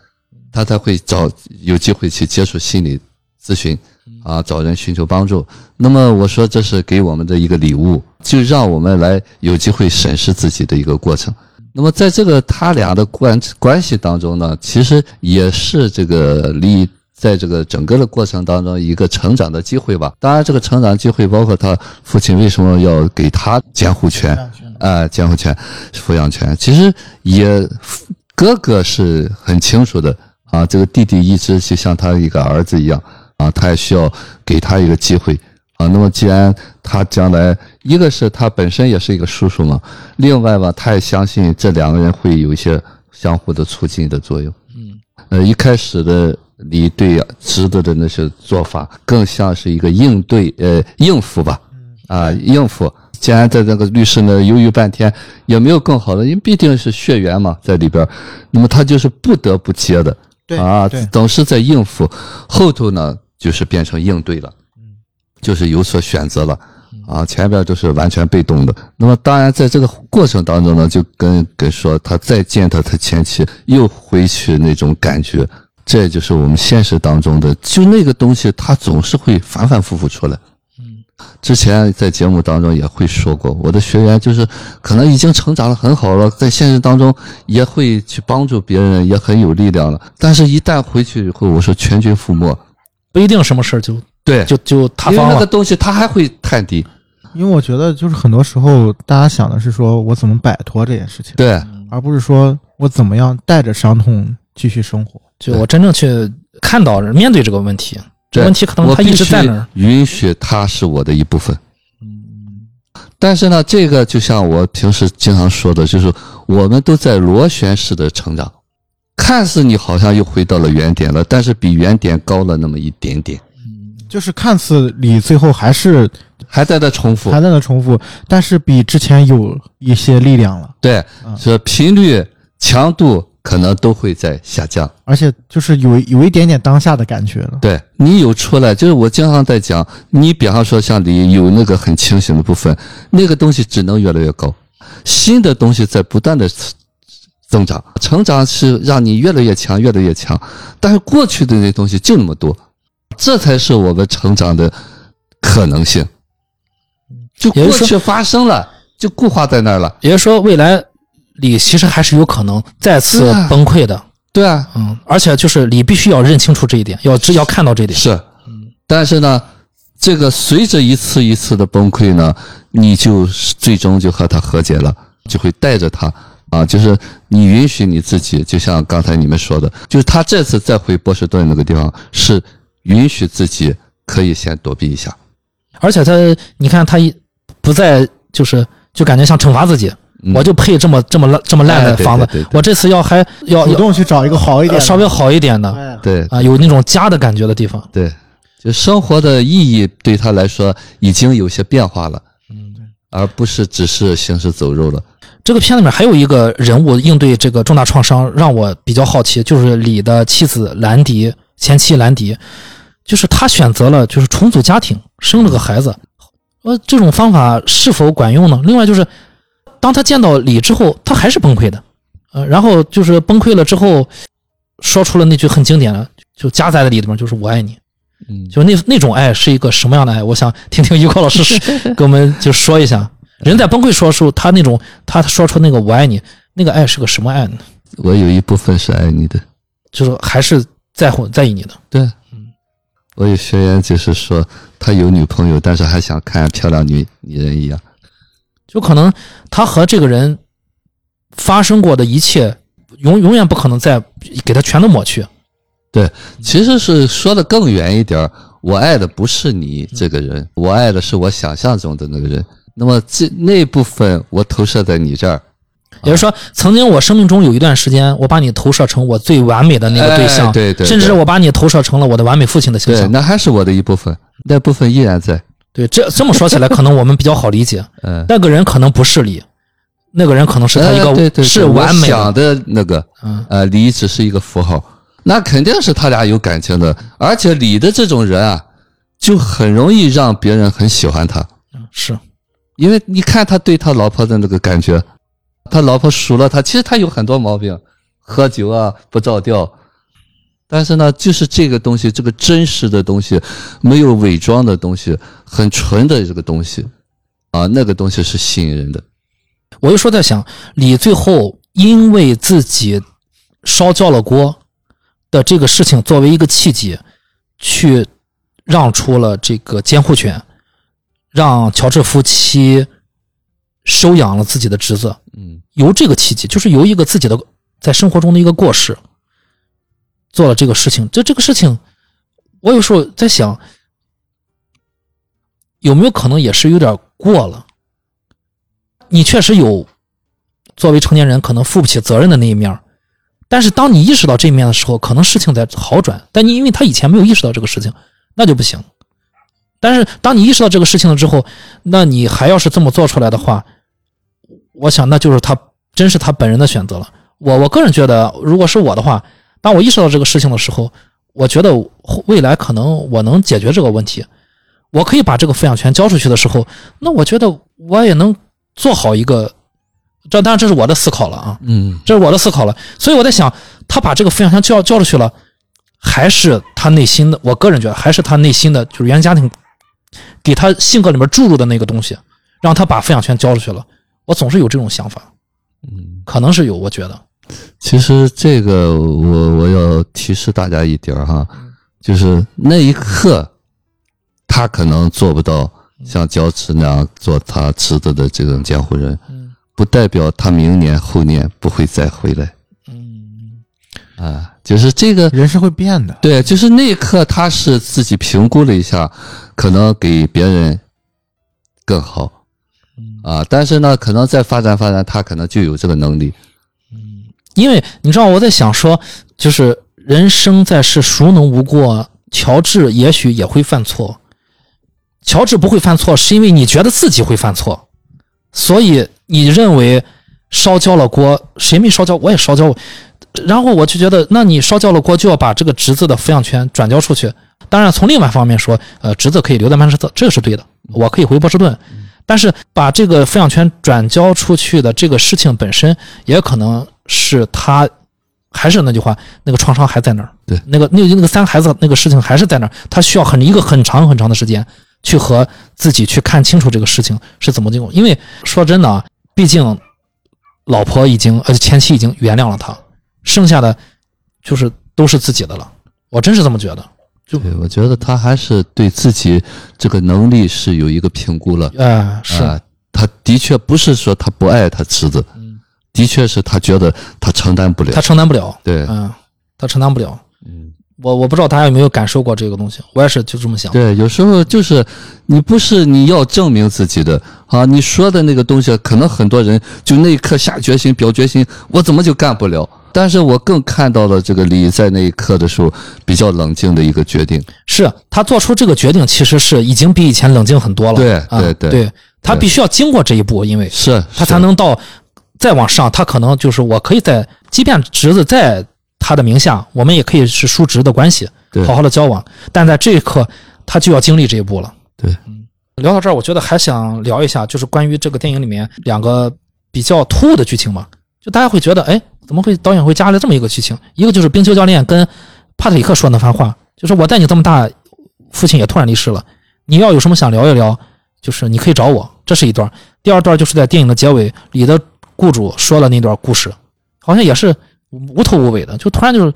他才会找有机会去接触心理咨询，啊，找人寻求帮助。那么我说这是给我们的一个礼物，就让我们来有机会审视自己的一个过程。那么在这个他俩的关关系当中呢，其实也是这个李在这个整个的过程当中一个成长的机会吧。当然，这个成长机会包括他父亲为什么要给他监护权，啊，监护权、抚养权，其实也哥哥是很清楚的啊。这个弟弟一直就像他一个儿子一样啊，他也需要给他一个机会啊。那么既然他将来一个是他本身也是一个叔叔嘛，另外吧，他也相信这两个人会有一些相互的促进的作用。嗯，呃，一开始的你对侄子的那些做法，更像是一个应对呃应付吧，啊应付。既然在这个律师呢犹豫半天，也没有更好的，因为毕竟是血缘嘛在里边儿，那么他就是不得不接的对啊，总是在应付，后头呢就是变成应对了，就是有所选择了。啊，前边都是完全被动的。那么，当然在这个过程当中呢，就跟跟说他再见他他前妻，又回去那种感觉，这就是我们现实当中的，就那个东西，它总是会反反复复出来。嗯，之前在节目当中也会说过，我的学员就是可能已经成长的很好了，在现实当中也会去帮助别人，也很有力量了。但是，一旦回去以后，我说全军覆没。不一定什么事儿就对，就就塌因为方了。那个东西它还会探底。因为我觉得就是很多时候大家想的是说我怎么摆脱这件事情，对，而不是说我怎么样带着伤痛继续生活。就我真正去看到面对这个问题，这问题可能它一直在那儿。允许它是我的一部分。嗯但是呢，这个就像我平时经常说的，就是我们都在螺旋式的成长，看似你好像又回到了原点了，但是比原点高了那么一点点，就是看似你最后还是还在那重复还。在那重复，但是比之前有一些力量了，对嗯，这频率、强度可能都会在下降。而且就是有有一点点当下的感觉了。对你有出来，就是我经常在讲，你比方说像你有那个很清醒的部分，那个东西只能越来越高，新的东西在不断的增长，成长是让你越来越强，越来越强。但是过去的那东西就那么多，这才是我们成长的可能性。就过去发生了，就固化在那儿了。也就是说，未来李其实还是有可能再次崩溃的。对啊，嗯，而且就是你必须要认清楚这一点，要知要看到这一点。是，但是呢，这个随着一次一次的崩溃呢，你就最终就和他和解了，就会带着他啊，就是你允许你自己，就像刚才你们说的，就是他这次再回波士顿那个地方，是允许自己可以先躲避一下，而且他，你看他一不再就是就感觉像惩罚自己，嗯。我就配这么这么烂这么烂的房子对对对，我这次要还要主动去找一个好一点，呃稍微好一点的哎，对。啊，有那种家的感觉的地方。对，就生活的意义对他来说已经有些变化了，嗯，而不是只是行尸走肉了。这个片子里面还有一个人物应对这个重大创伤，让我比较好奇，就是李的妻子兰迪，前妻兰迪，就是她选择了就是重组家庭，生了个孩子。呃，这种方法是否管用呢？另外就是，当他见到李之后，他还是崩溃的，呃，然后就是崩溃了之后，说出了那句很经典的，就夹在了里面，就是“我爱你”。嗯，就那那种爱是一个什么样的爱？我想听听 于高老师 给我们就说一下。人在崩溃说的时候，他那种他说出那个“我爱你”，那个爱是个什么爱呢？我有一部分是爱你的。就是还是在乎在意你的。对，嗯我有学员就是说他有女朋友，但是还想看漂亮女女人一样。就可能他和这个人发生过的一切，永永远不可能再给他全都抹去。对其实是说的更远一点，我爱的不是你这个人，我爱的是我想象中的那个人。那么这那部分我投射在你这儿，也就是说，曾经我生命中有一段时间，我把你投射成我最完美的那个对象，哎对对对甚至我把你投射成了我的完美父亲的形象对，那还是我的一部分，那部分依然在。对，这这么说起来，可能我们比较好理解。嗯，那个人可能不是你，那个人可能是他一个、哎对对对是完美的，那个，嗯呃，李只是一个符号，那肯定是他俩有感情的，而且李的这种人啊，就很容易让别人很喜欢他，是因为你看他对他老婆的那个感觉，他老婆数了他，其实他有很多毛病，喝酒啊不着调，但是呢，就是这个东西，这个真实的东西，没有伪装的东西，很纯的这个东西，啊，那个东西是吸引人的。我就说在想，李最后因为自己烧焦了锅的这个事情作为一个契机，去让出了这个监护权，让乔治夫妻收养了自己的侄子。嗯由这个契机，就是由一个自己的在生活中的一个过失，做了这个事情。这这个事情，我有时候在想，有没有可能也是有点过了？你确实有作为成年人可能负不起责任的那一面，但是当你意识到这一面的时候，可能事情在好转。但你因为他以前没有意识到这个事情，那就不行。但是当你意识到这个事情了之后，那你还要是这么做出来的话，我想那就是他真是他本人的选择了。我我个人觉得，如果是我的话，当我意识到这个事情的时候，我觉得未来可能我能解决这个问题，我可以把这个抚养权交出去的时候，那我觉得我也能做好一个。这当然这是我的思考了啊，嗯这是我的思考了。所以我在想，他把这个抚养权交交出去了，还是他内心的，我个人觉得还是他内心的，就是原生家庭给他性格里面注入的那个东西，让他把抚养权交出去了。我总是有这种想法，嗯。可能是有，我觉得，其实这个我我要提示大家一点哈，就是那一刻，他可能做不到像乔治那样做他侄子的这种监护人，嗯。不代表他明年后年不会再回来。嗯啊。就是这个，人是会变的。对，就是那一刻他是自己评估了一下，可能给别人更好嗯啊，但是呢，可能再发展发展，他可能就有这个能力。嗯因为你知道我在想说，就是人生在世，孰能无过？乔治也许也会犯错，乔治不会犯错，是因为你觉得自己会犯错，所以你认为烧焦了锅，谁没烧焦？我也烧焦。然后我就觉得，那你烧焦了锅，就要把这个侄子的抚养权转交出去。当然，从另外一方面说，呃，侄子可以留在曼彻斯特，这个是对的，我可以回波士顿。但是把这个抚养权转交出去的这个事情本身，也可能是他，还是那句话，那个创伤还在那儿。对那个那个那个三个孩子那个事情还是在那儿，他需要很一个很长很长的时间去和自己去看清楚这个事情是怎么经过。因为说真的啊，毕竟老婆已经呃前妻已经原谅了他，剩下的就是都是自己的了。我真是这么觉得。就对，我觉得他还是对自己这个能力是有一个评估了。哎、是，啊，他的确不是说他不爱他侄子，嗯的确是他觉得他承担不了他。承担不了，对，嗯，他承担不了。嗯，我我不知道大家有没有感受过这个东西，我也是就这么想。对，有时候就是你不是你要证明自己的啊，你说的那个东西，可能很多人就那一刻下决心、表决心，我怎么就干不了？但是我更看到了这个李在那一刻的时候比较冷静的一个决定。是他做出这个决定，其实是已经比以前冷静很多了。对啊对对对，他必须要经过这一步，因为是，他才能到再往上，他可能就是我可以在，即便侄子在他的名下，我们也可以是叔侄的关系，好好的交往。但在这一刻，他就要经历这一步了。对嗯，聊到这儿，我觉得还想聊一下，就是关于这个电影里面两个比较突兀的剧情嘛。就大家会觉得，哎，怎么会导演会加了这么一个剧情？一个就是冰球教练跟帕特里克说那番话，就是我带你这么大，父亲也突然离世了，你要有什么想聊一聊，就是你可以找我。这是一段。第二段就是在电影的结尾，里的雇主说了那段故事，好像也是无头无尾的，就突然就是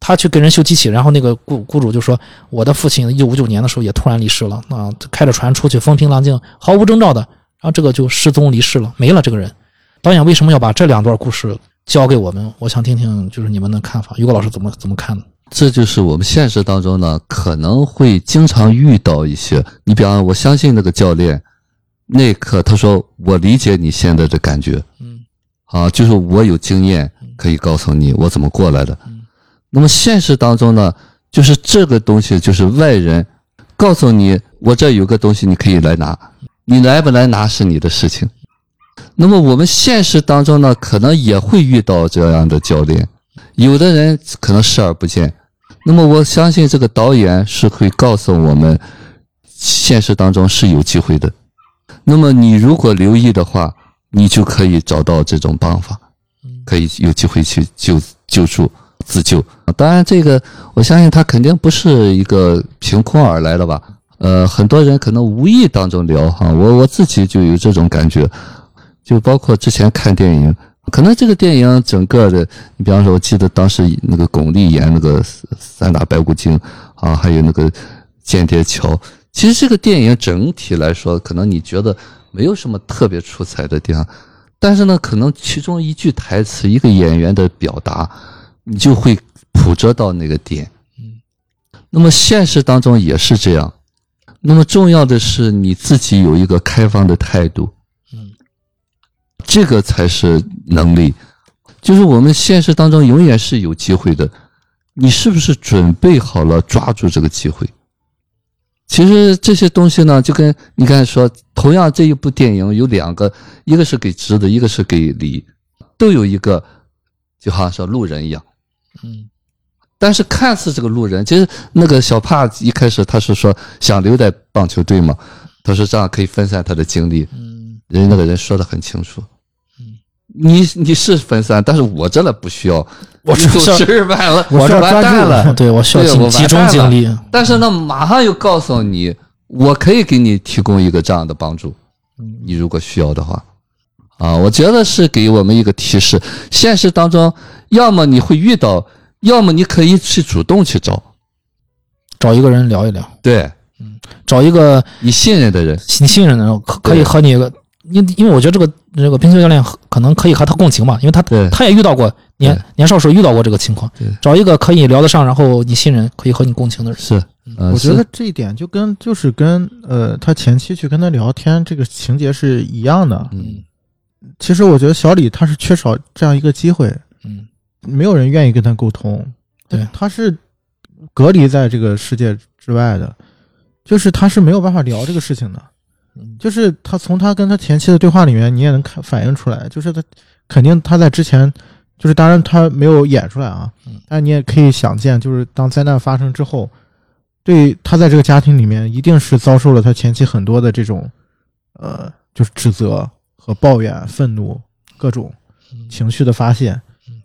他去给人修机器，然后那个雇雇主就说，我的父亲一九五九年的时候也突然离世了，啊，开着船出去风平浪静，毫无征兆的，然后这个就失踪离世了，没了这个人。导演为什么要把这两段故事交给我们？我想听听就是你们的看法，于果老师怎么怎么看呢？这就是我们现实当中呢，可能会经常遇到一些。你比方，我相信那个教练，那一刻他说：“我理解你现在的感觉，嗯啊，就是我有经验可以告诉你我怎么过来的。嗯那么现实当中呢，就是这个东西就是外人告诉你，我这有个东西你可以来拿，你来不来拿是你的事情。那么我们现实当中呢，可能也会遇到这样的教练，有的人可能视而不见。那么我相信这个导演是会告诉我们，现实当中是有机会的。那么你如果留意的话，你就可以找到这种办法，可以有机会去救救助自救。当然，这个我相信他肯定不是一个凭空而来的吧。呃，很多人可能无意当中聊哈，我我自己就有这种感觉，就包括之前看电影，可能这个电影整个的，你比方说，我记得当时那个巩俐演那个三打白骨精啊，还有那个间谍桥，其实这个电影整体来说，可能你觉得没有什么特别出彩的地方，但是呢，可能其中一句台词，一个演员的表达，你就会捕捉到那个点。嗯，那么现实当中也是这样。那么重要的是你自己有一个开放的态度，嗯，这个才是能力。就是我们现实当中永远是有机会的，你是不是准备好了抓住这个机会？其实这些东西呢，就跟你刚才说，同样这一部电影有两个，一个是给直的，一个是给李，都有一个，就好像说路人一样，嗯。但是看似这个路人，其实那个小帕一开始他是说想留在棒球队嘛，他说这样可以分散他的精力。嗯，人那个人说的很清楚。嗯，你你是分散，但是我真的不需要。我出事完了，我完蛋了。对我需要集中精力。但是呢，马上又告诉你，我可以给你提供一个这样的帮助。你如果需要的话，啊，我觉得是给我们一个提示。现实当中，要么你会遇到。要么你可以去主动去找，找一个人聊一聊。对，嗯，找一个你信任的人，你信任的人可可以和你，因因为我觉得这个这个冰球教练可能可以和他共情嘛，因为他他也遇到过年年少时候遇到过这个情况。找一个可以聊得上，然后你信任，可以和你共情的人。是，我觉得这一点就跟就是跟呃他前妻去跟他聊天这个情节是一样的。嗯，其实我觉得小李他是缺少这样一个机会。嗯。没有人愿意跟他沟通，对，他是隔离在这个世界之外的，就是他是没有办法聊这个事情的，就是他从他跟他前妻的对话里面，你也能看反映出来，就是他肯定他在之前，就是当然他没有演出来啊，但你也可以想见，就是当灾难发生之后，对他在这个家庭里面一定是遭受了他前妻很多的这种，呃，就是指责和抱怨、愤怒各种情绪的发泄。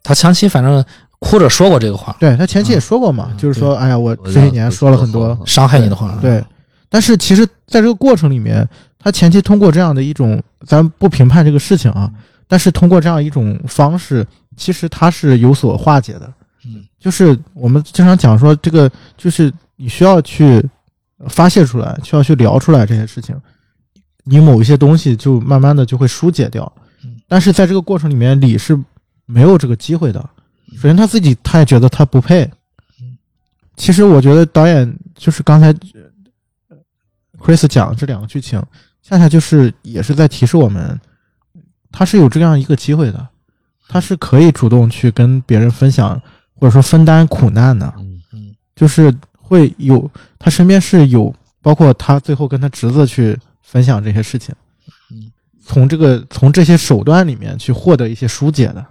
他前妻反正哭着说过这个话，对他前妻也说过嘛，就是说，哎呀，我这些年说了很多伤害你的话。对，但是其实在这个过程里面，他前期通过这样的一种，咱不评判这个事情啊，但是通过这样一种方式，其实他是有所化解的。嗯，就是我们经常讲说，这个就是你需要去发泄出来，需要去聊出来这些事情，你某一些东西就慢慢的就会疏解掉。但是在这个过程里面，李是。没有这个机会的。首先，他自己他也觉得他不配。其实，我觉得导演就是刚才 Chris 讲的这两个剧情，恰恰就是也是在提示我们，他是有这样一个机会的，他是可以主动去跟别人分享，或者说分担苦难的。嗯嗯，就是会有他身边是有，包括他最后跟他侄子去分享这些事情。嗯，从这个从这些手段里面去获得一些疏解的。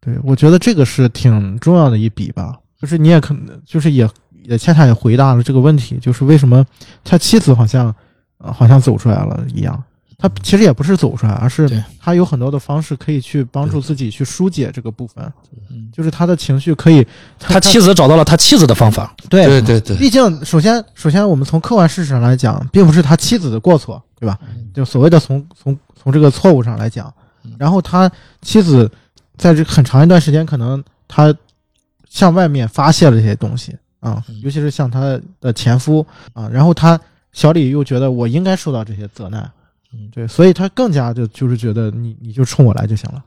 对，我觉得这个是挺重要的一笔吧，就是你也可能，就是也也恰恰也回答了这个问题，就是为什么他妻子好像，呃，好像走出来了一样，他其实也不是走出来，而是他有很多的方式可以去帮助自己去疏解这个部分，就是他的情绪可以，他妻子找到了他妻子的方法，对对对对，毕竟首先首先我们从客观事实上来讲，并不是他妻子的过错，对吧？就所谓的从从从这个错误上来讲，然后他妻子。在这很长一段时间，可能他向外面发泄了这些东西啊，尤其是像他的前夫啊，然后他小李又觉得我应该受到这些责难，嗯，对，所以他更加就就是觉得你你就冲我来就行了，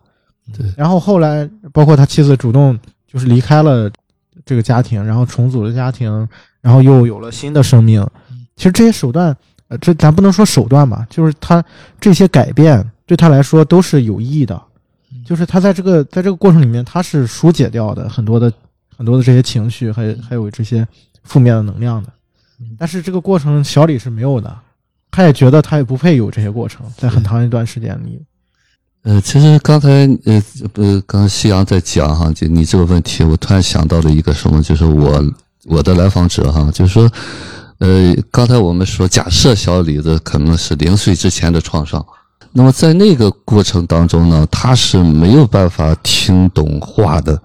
对。然后后来包括他妻子主动就是离开了这个家庭，然后重组了家庭，然后又有了新的生命。其实这些手段，呃，这咱不能说手段吧，就是他这些改变对他来说都是有意义的。就是他在这个在这个过程里面，他是疏解掉的很多的很多的这些情绪，还还有这些负面的能量的。但是这个过程小李是没有的，他也觉得他也不配有这些过程，在很长一段时间里。呃，其实刚才呃呃，刚刚夕阳在讲哈，就你这个问题，我突然想到了一个什么，就是我我的来访者哈，就是说，呃，刚才我们说，假设小李子可能是零岁之前的创伤，那么在那个过程当中呢，他是没有办法听懂话的，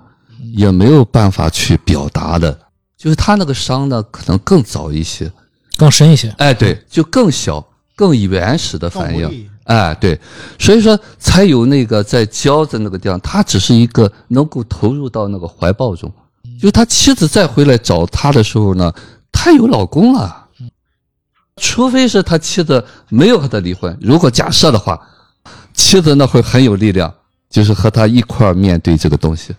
也没有办法去表达的，就是他那个伤呢，可能更早一些，更深一些。哎，对，就更小、更原始的反应。哎，对，所以说才有那个在交的那个地方，他只是一个能够投入到那个怀抱中。就他妻子再回来找他的时候呢，他有老公了，除非是他妻子没有和他离婚。如果假设的话，妻子那会很有力量，就是和他一块面对这个东西，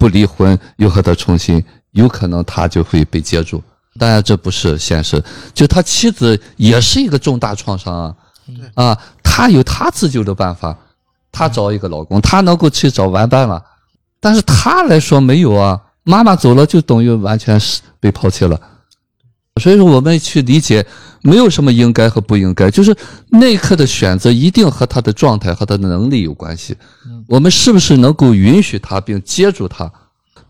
不离婚又和他重新，有可能他就会被接住。当然这不是现实，就他妻子也是一个重大创伤啊。啊，他有他自救的办法，他找一个老公，他能够去找玩伴了，但是他来说没有啊，妈妈走了就等于完全是被抛弃了，所以说我们去理解，没有什么应该和不应该，就是那一刻的选择一定和他的状态和他的能力有关系，我们是不是能够允许他并接住他，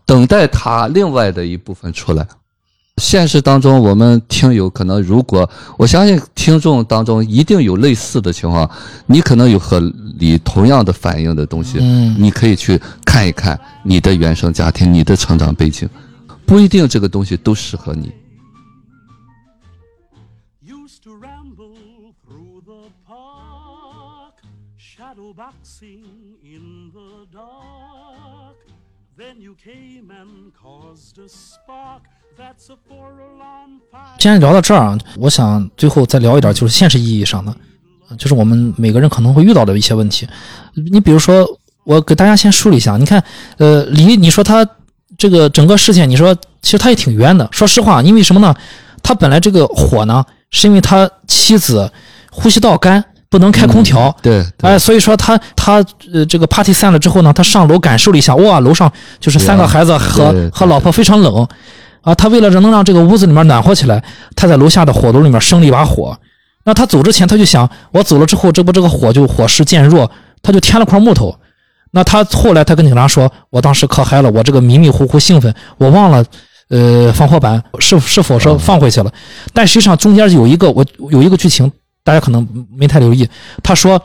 等待他另外的一部分出来。现实当中，我们听友可能，如果我相信听众当中一定有类似的情况，你可能有和你同样的反应的东西，嗯，你可以去看一看你的原生家庭、你的成长背景，不一定这个东西都适合你。既然聊到这儿啊，我想最后再聊一点，就是现实意义上的，就是我们每个人可能会遇到的一些问题。你比如说，我给大家先梳理一下。你看，呃，李，你说他这个整个事件，你说其实他也挺冤的。说实话，因为什么呢？他本来这个火呢，是因为他妻子呼吸道干，不能开空调。对，哎，所以说他他呃这个 party 散了之后呢，他上楼感受了一下，哇，楼上就是三个孩子和和老婆非常冷。啊，他为了能让这个屋子里面暖和起来，他在楼下的火炉里面生了一把火。那他走之前，他就想，我走了之后，这不这个火就火势渐弱，他就添了块木头。那他后来他跟警察说，我当时可嗨了，我这个迷迷糊糊兴奋，我忘了，呃，放火板是是否说放回去了。但实际上中间有一个我有一个剧情，大家可能没太留意。他说，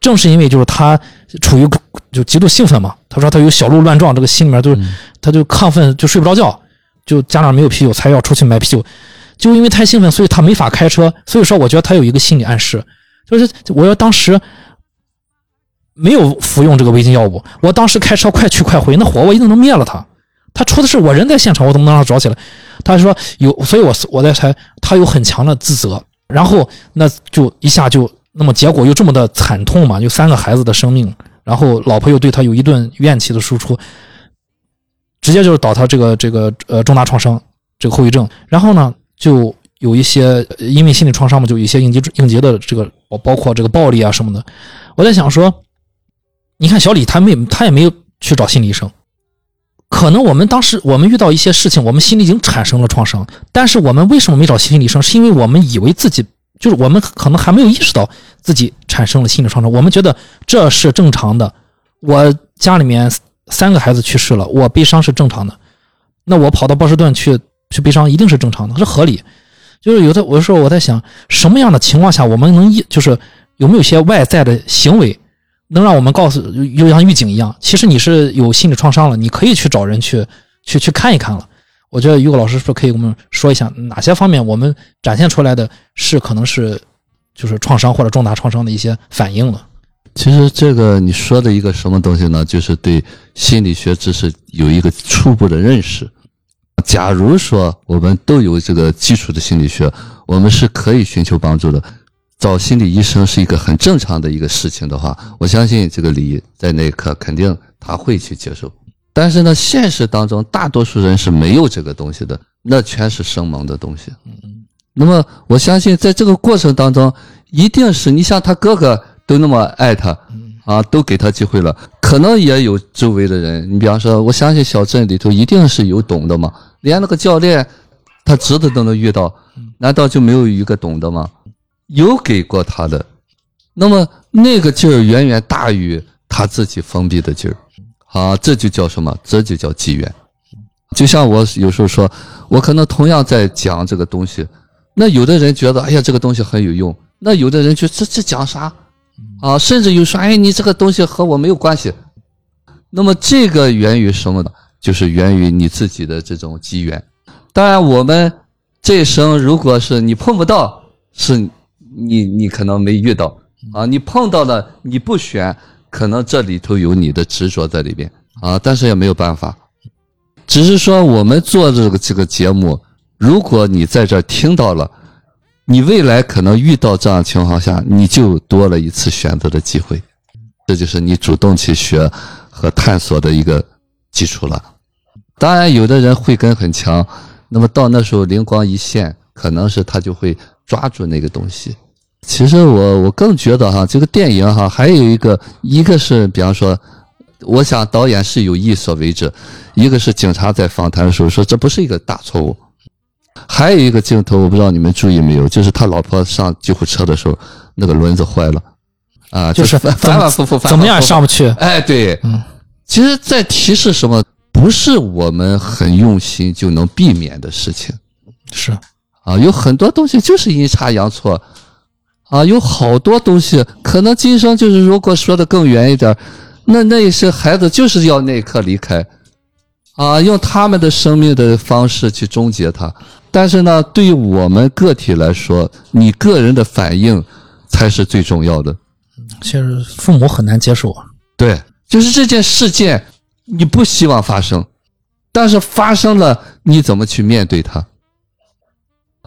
正是因为就是他处于就极度兴奋嘛，他说他有小鹿乱撞，这个心里面就他就亢奋，就睡不着觉。就家长没有啤酒，才要出去买啤酒，就因为太兴奋，所以他没法开车。所以说，我觉得他有一个心理暗示，就是我要当时没有服用这个违禁药物，我当时开车快去快回，那火我一定能灭了他。他出的是我人在现场，我怎么能让他着起来？他说有，所以我我在才他有很强的自责，然后那就一下就那么结果又这么的惨痛嘛，就三个孩子的生命，然后老婆又对他有一顿怨气的输出。直接就是导他这个这个呃重大创伤这个后遗症，然后呢就有一些因为心理创伤嘛，就有一些应急应急的这个包包括这个暴力啊什么的。我在想说，你看小李他没他也没有去找心理医生，可能我们当时我们遇到一些事情，我们心里已经产生了创伤，但是我们为什么没找心理医生？是因为我们以为自己就是我们可能还没有意识到自己产生了心理创伤，我们觉得这是正常的。我家里面。三个孩子去世了，我悲伤是正常的。那我跑到波士顿去去悲伤，一定是正常的，是合理。就是有的，有的时候我在想，什么样的情况下我们能一就是有没有些外在的行为，能让我们告诉，就像预警一样，其实你是有心理创伤了，你可以去找人去去去看一看了。我觉得于果老师说可以给，我们说一下哪些方面我们展现出来的是可能是就是创伤或者重大创伤的一些反应了。其实这个你说的一个什么东西呢？就是对心理学知识有一个初步的认识。假如说我们都有这个基础的心理学，我们是可以寻求帮助的。找心理医生是一个很正常的一个事情的话，我相信这个李在那一刻肯定他会去接受。但是呢，现实当中大多数人是没有这个东西的，那全是生猛的东西。那么我相信在这个过程当中，一定是你像他哥哥。都那么爱他，啊，都给他机会了，可能也有周围的人。你比方说，我相信小镇里头一定是有懂的嘛，连那个教练，他侄子都能遇到，难道就没有一个懂的吗？有给过他的，那么那个劲儿远远大于他自己封闭的劲儿，啊，这就叫什么？这就叫机缘。就像我有时候说，我可能同样在讲这个东西，那有的人觉得，哎呀，这个东西很有用；那有的人觉得这这讲啥？啊，甚至有说，哎，你这个东西和我没有关系。那么这个源于什么呢？就是源于你自己的这种机缘。当然，我们这一生如果是你碰不到，是你你可能没遇到啊；你碰到了，你不选，可能这里头有你的执着在里边啊。但是也没有办法，只是说我们做这个这个节目，如果你在这听到了，你未来可能遇到这样情况下，你就多了一次选择的机会。这就是你主动去学和探索的一个基础了。当然，有的人慧根很强。那么到那时候灵光一现，可能是他就会抓住那个东西。其实我我更觉得哈，这个电影哈还有一个，一个是比方说，我想导演是有意所为之，一个是警察在访谈的时候说这不是一个大错误。还有一个镜头我不知道你们注意没有，就是他老婆上救护车的时候，那个轮子坏了，啊，就是反反复复，怎么样也上不去。哎，对，嗯，其实在提示什么？不是我们很用心就能避免的事情，是啊，有很多东西就是阴差阳错，啊，有好多东西可能今生就是如果说的更远一点，那那一些孩子就是要那一刻离开，啊，用他们的生命的方式去终结它。但是呢，对于我们个体来说，你个人的反应才是最重要的。其实父母很难接受啊。对，就是这件事件。你不希望发生，但是发生了，你怎么去面对它？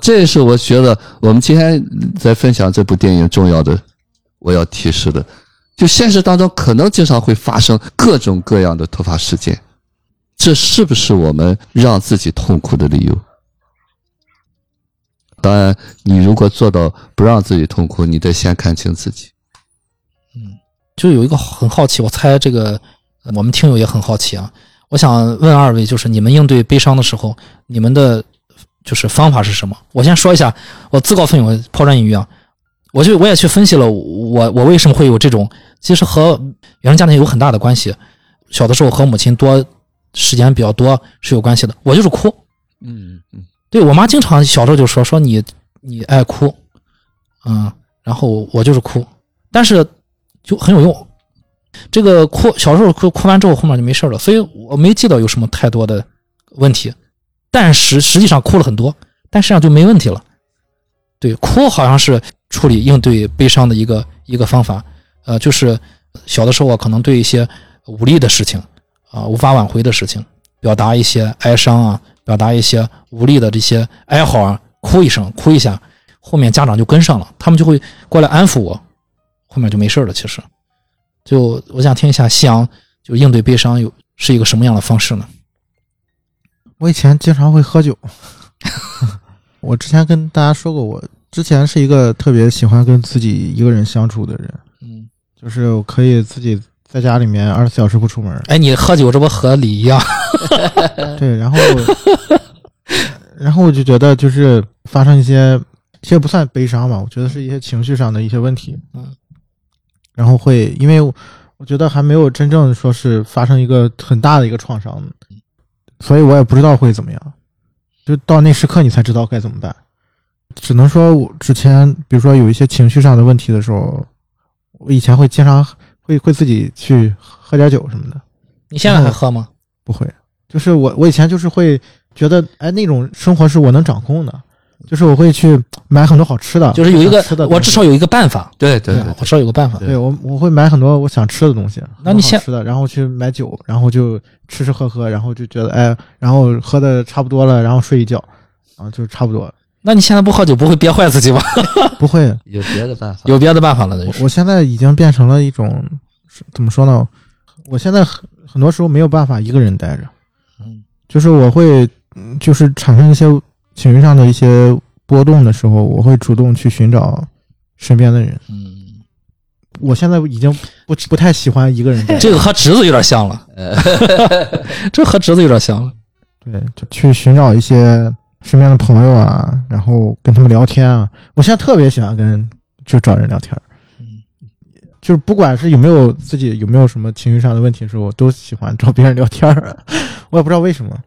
这也是我觉得我们今天在分享这部电影重要的，我要提示的，就现实当中可能经常会发生各种各样的突发事件，这是不是我们让自己痛苦的理由？当然，你如果做到不让自己痛苦，你得先看清自己。嗯，就有一个很好奇，我猜这个。我们听友也很好奇啊，我想问二位，就是你们应对悲伤的时候，你们的就是方法是什么？我先说一下，我自告奋勇抛砖引玉啊，我就我也去分析了，我我为什么会有这种，其实和原生家庭有很大的关系。小的时候和母亲多时间比较多是有关系的，我就是哭，嗯嗯，对我妈经常小时候就说说你你爱哭，嗯，然后我就是哭，但是就很有用。这个哭，小时候哭哭完之后，后面就没事了，所以我没记得有什么太多的问题。但实实际上哭了很多，但实际上就没问题了。对，哭好像是处理应对悲伤的一个一个方法。呃，就是小的时候可能对一些无力的事情啊，无法挽回的事情，表达一些哀伤啊，表达一些无力的这些哀嚎啊，哭一声，哭一下，后面家长就跟上了，他们就会过来安抚我，后面就没事了。其实。就我想听一下，夕阳就应对悲伤有是一个什么样的方式呢？我以前经常会喝酒。我之前跟大家说过，我之前是一个特别喜欢跟自己一个人相处的人。嗯，就是我可以自己在家里面二十四小时不出门。哎，你喝酒这不和李一样？对，然后，然后我就觉得就是发生一些，其实不算悲伤吧，我觉得是一些情绪上的一些问题。嗯。然后会，因为我觉得还没有真正说是发生一个很大的一个创伤，所以我也不知道会怎么样。就到那时刻，你才知道该怎么办。只能说，我之前比如说有一些情绪上的问题的时候，我以前会经常会会自己去喝点酒什么的。你现在还喝吗？不会，就是我我以前就是会觉得，哎，那种生活是我能掌控的。就是我会去买很多好吃的，就是有一个吃的，我至少有一个办法。对对，我至少有个办法。对我我会买很多我想吃的东西。那你先吃的，然后去买酒，然后就吃吃喝喝，然后就觉得哎，然后喝的差不多了，然后睡一觉，然后就差不多。那你现在不喝酒不会憋坏自己吗？不会，有别的办法，有别的办法了。我现在已经变成了一种怎么说呢？我现在很很多时候没有办法一个人待着，嗯，就是我会就是产生一些情绪上的一些。波动的时候，我会主动去寻找身边的人。嗯，我现在已经不不太喜欢一个人。这个和侄子有点像了。这和侄子有点像了。对，就去寻找一些身边的朋友啊，然后跟他们聊天啊。我现在特别喜欢跟就找人聊天。嗯，就是不管是有没有自己有没有什么情绪上的问题的时候，我都喜欢找别人聊天儿。我也不知道为什么，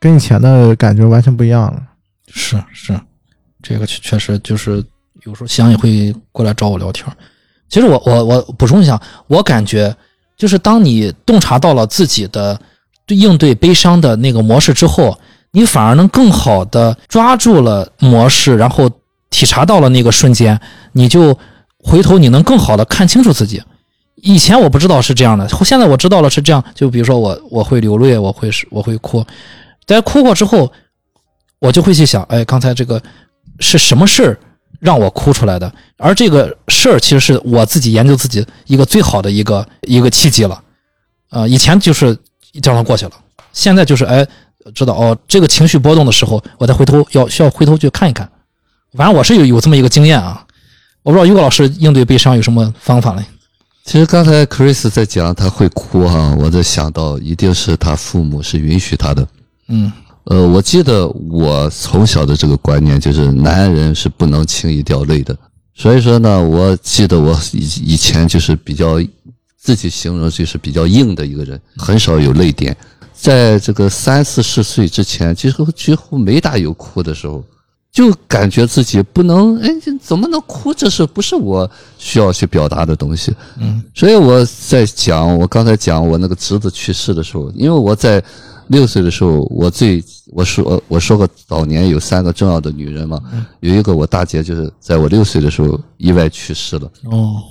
跟以前的感觉完全不一样了。是是，这个确确实就是有时候想也会过来找我聊天。其实我我我补充一下，我感觉就是当你洞察到了自己的应对悲伤的那个模式之后，你反而能更好的抓住了模式，然后体察到了那个瞬间，你就回头你能更好的看清楚自己。以前我不知道是这样的，现在我知道了是这样。就比如说我我会流泪，我会我会哭，在哭过之后，我就会去想，哎，刚才这个是什么事儿让我哭出来的？而这个事儿其实是我自己研究自己一个最好的一个一个契机了。呃，以前就是这样过去了，现在就是哎，知道哦，这个情绪波动的时候，我再回头要需要回头去看一看。反正我是有有这么一个经验啊，我不知道于果老师应对悲伤有什么方法嘞？其实刚才 Chris 在讲他会哭哈，我在想到一定是他父母是允许他的。嗯呃，我记得我从小的这个观念就是男人是不能轻易掉泪的，所以说呢，我记得我以以前就是比较自己形容就是比较硬的一个人，很少有泪点。在这个三四十岁之前，几乎几乎没大有哭的时候，就感觉自己不能，哎，这怎么能哭？这是不是我需要去表达的东西？嗯所以我在讲，我刚才讲我那个侄子去世的时候，因为我在六岁的时候，我最我说我说过早年有三个重要的女人嘛，有一个我大姐就是在我六岁的时候意外去世了。哦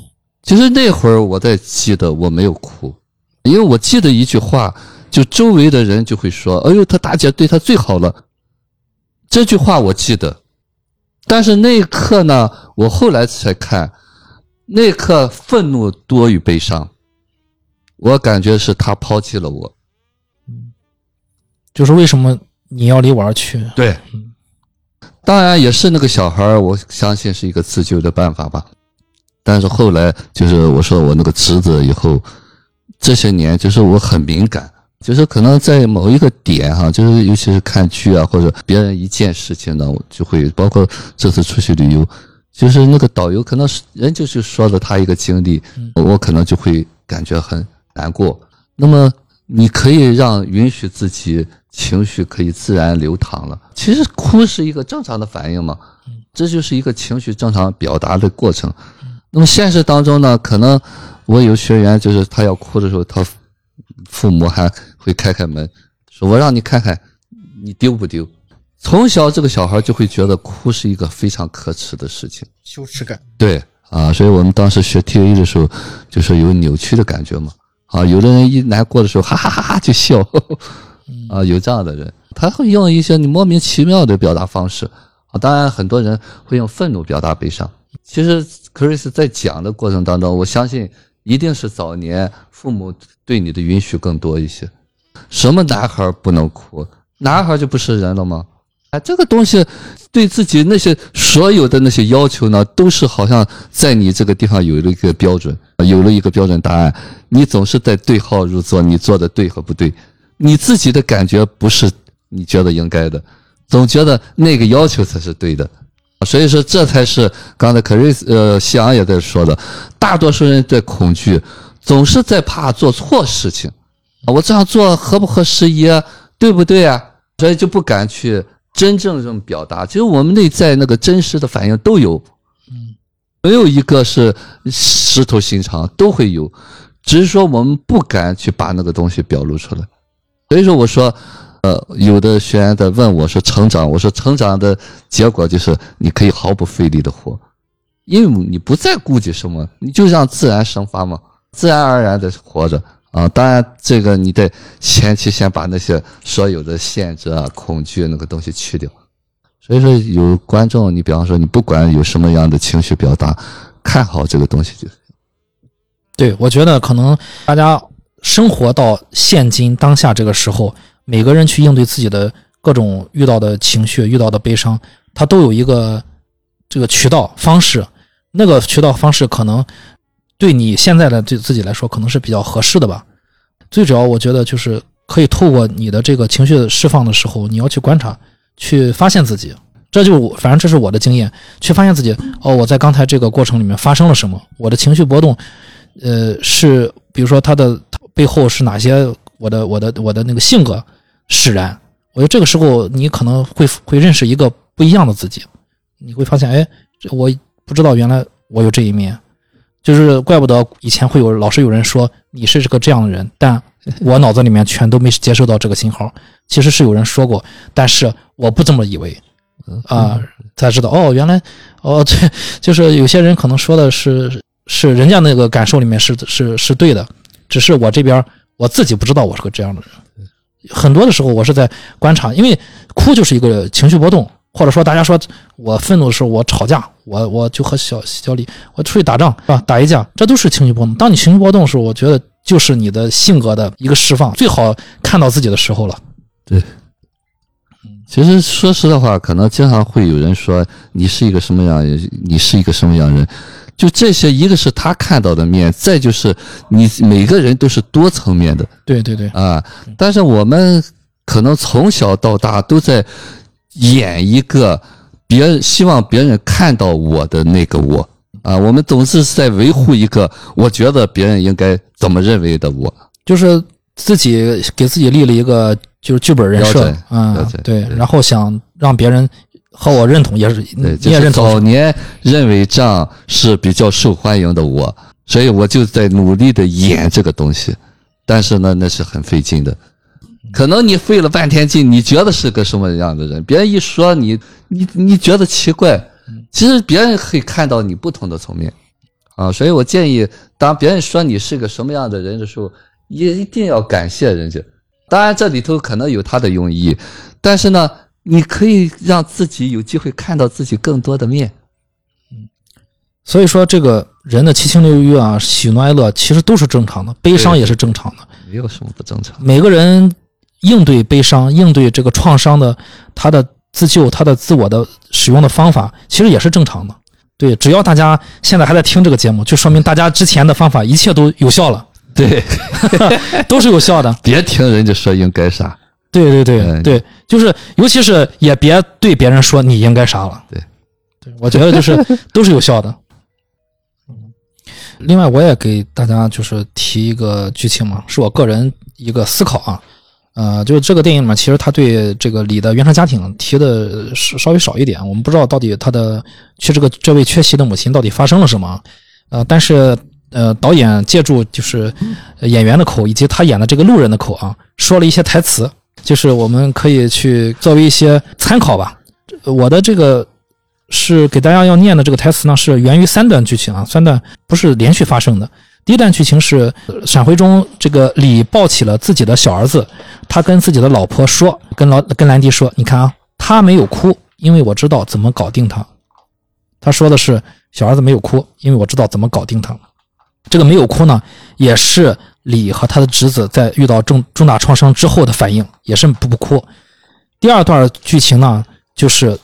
其实那会儿我在记得我没有哭，因为我记得一句话，就周围的人就会说：“哎呦，他大姐对他最好了。”这句话我记得，但是那一刻呢，我后来才看，那一刻愤怒多于悲伤，我感觉是他抛弃了我。就是为什么你要离我而去？对，当然也是那个小孩儿，我相信是一个自救的办法吧。但是后来就是我说我那个侄子以后，这些年就是我很敏感，就是可能在某一个点哈，就是尤其是看剧啊，或者别人一件事情呢，我就会包括这次出去旅游，就是那个导游可能是人就是说了他一个经历，我可能就会感觉很难过。那么你可以让允许自己情绪可以自然流淌了。其实哭是一个正常的反应嘛，这就是一个情绪正常表达的过程。那么现实当中呢，可能我有学员就是他要哭的时候，他父母还会开开门，说我让你看看你丢不丢。从小这个小孩就会觉得哭是一个非常可耻的事情。羞耻感，对啊，所以我们当时学 TA 的时候，就是有扭曲的感觉嘛。啊，有的人一难过的时候，哈哈哈哈就笑，啊，有这样的人，他会用一些你莫名其妙的表达方式。啊，当然很多人会用愤怒表达悲伤。其实 Chris 在讲的过程当中，我相信一定是早年父母对你的允许更多一些。什么男孩不能哭？男孩就不是人了吗？哎，这个东西对自己那些所有的那些要求呢，都是好像在你这个地方有了一个标准，有了一个标准答案，你总是在对号入座，你做的对和不对，你自己的感觉不是你觉得应该的，总觉得那个要求才是对的，所以说这才是刚才克瑞斯呃西昂也在说的，大多数人在恐惧，总是在怕做错事情，我这样做合不合时宜，对不对啊？所以就不敢去。真正这种表达，其实我们内在那个真实的反应都有，嗯，没有一个是石头心肠，都会有，只是说我们不敢去把那个东西表露出来。所以说，我说，呃，有的学员在问我说成长，我说成长的结果就是你可以毫不费力的活，因为你不再顾及什么，你就让自然生发嘛，自然而然的活着。啊，当然，这个你得前期先把那些所有的限制啊、恐惧那个东西去掉。所以说，有观众，你比方说，你不管有什么样的情绪表达，看好这个东西就。对，我觉得可能大家生活到现今当下这个时候，每个人去应对自己的各种遇到的情绪、遇到的悲伤，他都有一个这个渠道方式，那个渠道方式可能。对你现在的对自己来说，可能是比较合适的吧。最主要，我觉得就是可以透过你的这个情绪释放的时候，你要去观察，去发现自己。这就反正这是我的经验，去发现自己哦，我在刚才这个过程里面发生了什么，我的情绪波动，呃，是比如说它的背后是哪些我的我的我的那个性格使然。我觉得这个时候你可能会会认识一个不一样的自己，你会发现，哎，我不知道原来我有这一面，就是怪不得以前会有老是有人说你是这个这样的人，但 我脑子里面全都没接收到这个信号。其实是有人说过，但是我不这么以为，啊，才知道哦，原来哦，对，就是有些人可能说的是是人家那个感受里面是是是对的，只是我这边我自己不知道我是个这样的人。很多的时候我是在观察，因为哭就是一个情绪波动，或者说大家说我愤怒的时候我吵架，我我就和小小李我出去打仗是吧？打一架，这都是情绪波动。当你情绪波动的时候，我觉得就是你的性格的一个释放，最好看到自己的时候了。对，其实说实的话，可能经常会有人说你是一个什么样人，你是一个什么样人。就这些，一个是他看到的面，再就是你每个人都是多层面的。对对对啊！但是我们可能从小到大都在演一个别人希望别人看到我的那个我。啊，我们总是在维护一个我觉得别人应该怎么认为的我，就是自己给自己立了一个就是剧本人设。啊，对，然后想让别人。和我认同也是，对，就是早年认为这样是比较受欢迎的我，所以我就在努力的演这个东西，但是呢，那是很费劲的，可能你费了半天劲，你觉得是个什么样的人，别人一说你，你你觉得奇怪，其实别人可以看到你不同的层面，啊，所以我建议，当别人说你是个什么样的人的时候，也一定要感谢人家，当然这里头可能有他的用意，但是呢。你可以让自己有机会看到自己更多的面，嗯，所以说这个人的七情六欲啊，喜怒哀乐其实都是正常的，悲伤也是正常的，没有什么不正常。每个人应对悲伤、应对这个创伤的，他的自救、他的自我的使用的方法，其实也是正常的。对，只要大家现在还在听这个节目，就说明大家之前的方法一切都有效了。对，都是有效的。别听人家说应该啥。对对对对，就是，尤其是也别对别人说你应该啥了。对，对我觉得就是 都是有效的。另外，我也给大家就是提一个剧情嘛，是我个人一个思考啊。呃，就这个电影里面，其实他对这个李的原生家庭提的稍稍微少一点，我们不知道到底他的去这个这位缺席的母亲到底发生了什么。呃，但是呃，导演借助就是演员的口以及他演的这个路人的口啊，说了一些台词。就是我们可以去作为一些参考吧。我的这个是给大家要念的这个台词呢，是源于三段剧情啊，三段不是连续发生的。第一段剧情是闪回中，这个李抱起了自己的小儿子，他跟自己的老婆说，跟老跟兰迪说：“你看啊，他没有哭，因为我知道怎么搞定他。”他说的是小儿子没有哭，因为我知道怎么搞定他。这个没有哭呢，也是。李和他的侄子在遇到重重大创伤之后的反应也是不不哭。第二段剧情呢，就是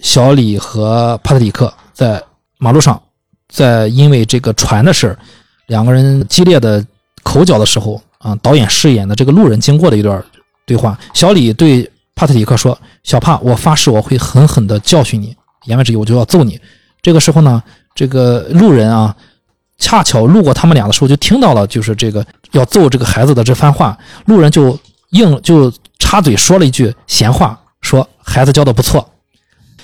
小李和帕特里克在马路上，在因为这个船的事两个人激烈的口角的时候啊，导演饰演的这个路人经过的一段对话。小李对帕特里克说：“小帕，我发誓我会狠狠地教训你，言外之意我就要揍你。”这个时候呢，这个路人啊。恰巧路过他们俩的时候，就听到了就是这个要揍这个孩子的这番话。路人就硬就插嘴说了一句闲话，说孩子教的不错，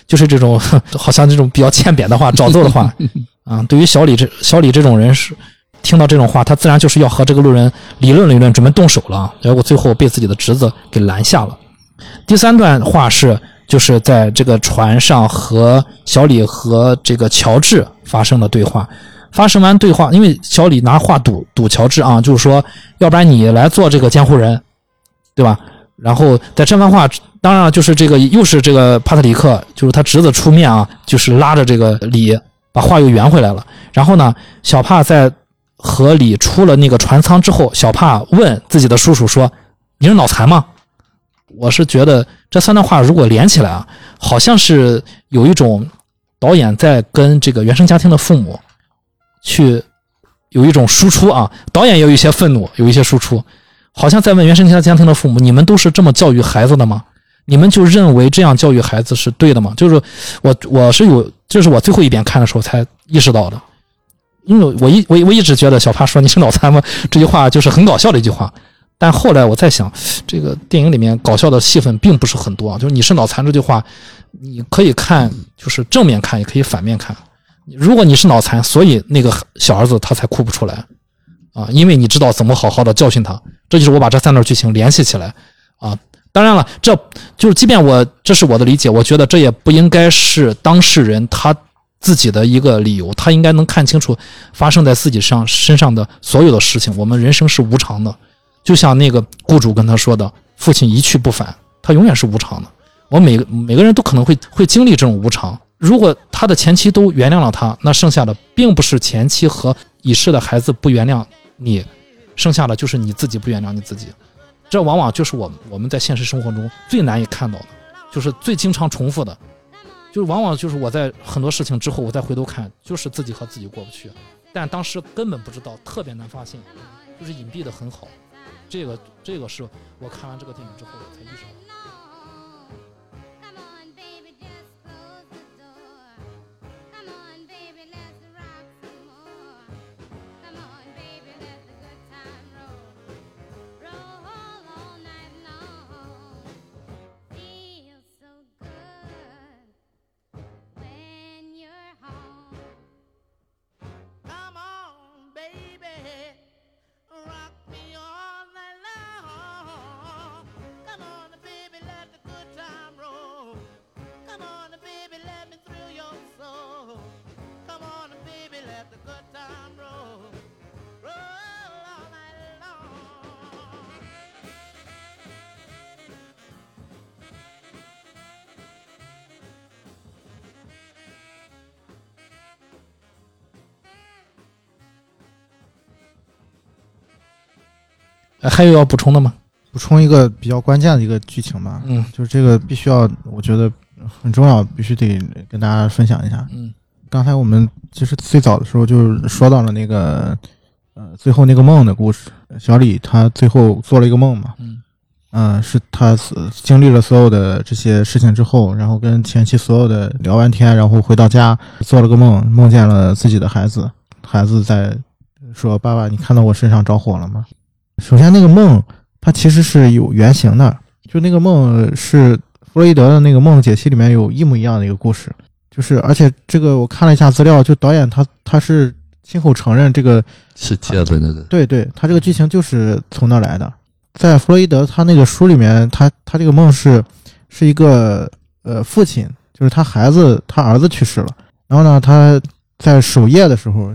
就是这种 好像这种比较欠扁的话，找揍的话 啊。对于小李这小李这种人是听到这种话，他自然就是要和这个路人理论理论，准备动手了。结果最后被自己的侄子给拦下了。第三段话是就是在这个船上和小李和这个乔治发生的对话。发生完对话，因为小李拿话堵堵乔治啊，就是说，要不然你来做这个监护人，对吧？然后在这番话，当然就是这个又是这个帕特里克，就是他侄子出面啊，就是拉着这个李把话又圆回来了。然后呢，小帕在和李出了那个船舱之后，小帕问自己的叔叔说：“你是脑残吗？”我是觉得这三段话如果连起来啊，好像是有一种导演在跟这个原生家庭的父母。去有一种输出啊，导演也有一些愤怒，有一些输出，好像在问原生家庭的父母：“你们都是这么教育孩子的吗？你们就认为这样教育孩子是对的吗？就是我我是有，这是我最后一遍看的时候才意识到的，因为我一我我一直觉得小帕说你是脑残吗这句话就是很搞笑的一句话，但后来我在想，这个电影里面搞笑的戏份并不是很多啊，就是你是脑残这句话，你可以看就是正面看，也可以反面看。如果你是脑残，所以那个小儿子他才哭不出来啊，因为你知道怎么好好的教训他。这就是我把这三段剧情联系起来啊。当然了，这就是即便我这是我的理解，我觉得这也不应该是当事人他自己的一个理由，他应该能看清楚发生在自己上身上的所有的事情。我们人生是无常的，就像那个雇主跟他说的：“父亲一去不返，他永远是无常的。”我每个每个人都可能会会经历这种无常。如果他的前妻都原谅了他，那剩下的并不是前妻和已逝的孩子不原谅你，剩下的就是你自己不原谅你自己。这往往就是我我们在现实生活中最难以看到的，就是最经常重复的，就往往就是我在很多事情之后，我再回头看，就是自己和自己过不去，但当时根本不知道，特别难发现，就是隐蔽的很好。这个这个是我看完这个电影之后才意识到。还有要补充的吗？补充一个比较关键的一个剧情吧，嗯，就是这个必须要，我觉得很重要，必须得跟大家分享一下。嗯，刚才我们其实最早的时候就说到了那个，呃，最后那个梦的故事。小李他最后做了一个梦嘛，嗯，嗯，是他经历了所有的这些事情之后，然后跟前妻所有的聊完天，然后回到家做了个梦，梦见了自己的孩子，孩子在说：“爸爸，你看到我身上着火了吗？”首先，那个梦它其实是有原型的，就那个梦是弗洛伊德的那个梦解析里面有一模一样的一个故事，就是而且这个我看了一下资料，就导演他他是亲口承认这个是借的那个，对对，他这个剧情就是从那来的。在弗洛伊德他那个书里面，他他这个梦是是一个呃父亲，就是他孩子他儿子去世了，然后呢他在守夜的时候，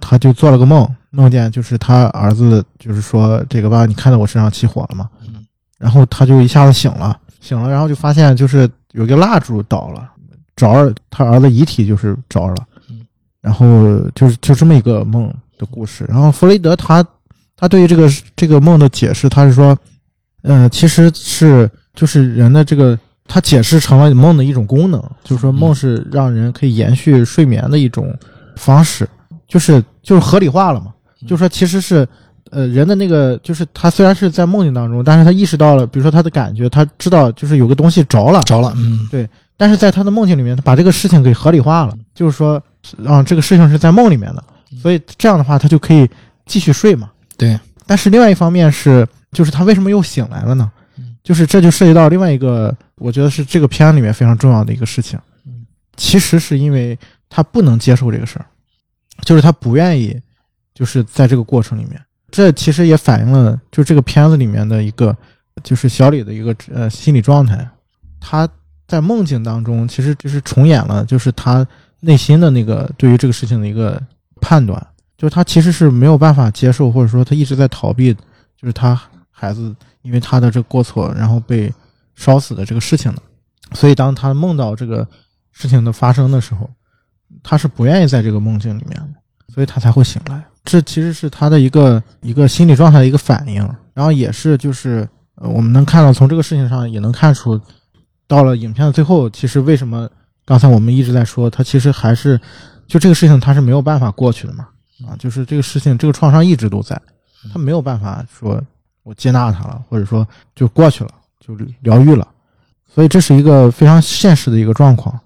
他就做了个梦。梦见就是他儿子，就是说这个爸，你看到我身上起火了吗？嗯，然后他就一下子醒了，醒了，然后就发现就是有一个蜡烛倒了，着了他儿子遗体就是着了，嗯，然后就是就这么一个梦的故事。然后弗雷德他他对于这个这个梦的解释，他是说，嗯，其实是就是人的这个他解释成了梦的一种功能，就是说梦是让人可以延续睡眠的一种方式，就是就是合理化了嘛。就说其实是，呃，人的那个就是他虽然是在梦境当中，但是他意识到了，比如说他的感觉，他知道就是有个东西着了，着了，嗯，对。但是在他的梦境里面，他把这个事情给合理化了，就是说，啊，这个事情是在梦里面的，所以这样的话他就可以继续睡嘛。对。但是另外一方面是，就是他为什么又醒来了呢？就是这就涉及到另外一个，我觉得是这个片里面非常重要的一个事情。其实是因为他不能接受这个事儿，就是他不愿意。就是在这个过程里面，这其实也反映了，就这个片子里面的一个，就是小李的一个呃心理状态。他在梦境当中，其实就是重演了，就是他内心的那个对于这个事情的一个判断，就是他其实是没有办法接受，或者说他一直在逃避，就是他孩子因为他的这个过错，然后被烧死的这个事情的。所以当他梦到这个事情的发生的时候，他是不愿意在这个梦境里面的，所以他才会醒来。这其实是他的一个一个心理状态的一个反应，然后也是就是呃，我们能看到从这个事情上也能看出，到了影片的最后，其实为什么刚才我们一直在说他其实还是就这个事情他是没有办法过去的嘛啊，就是这个事情这个创伤一直都在，他没有办法说我接纳他了，或者说就过去了就疗愈了，所以这是一个非常现实的一个状况。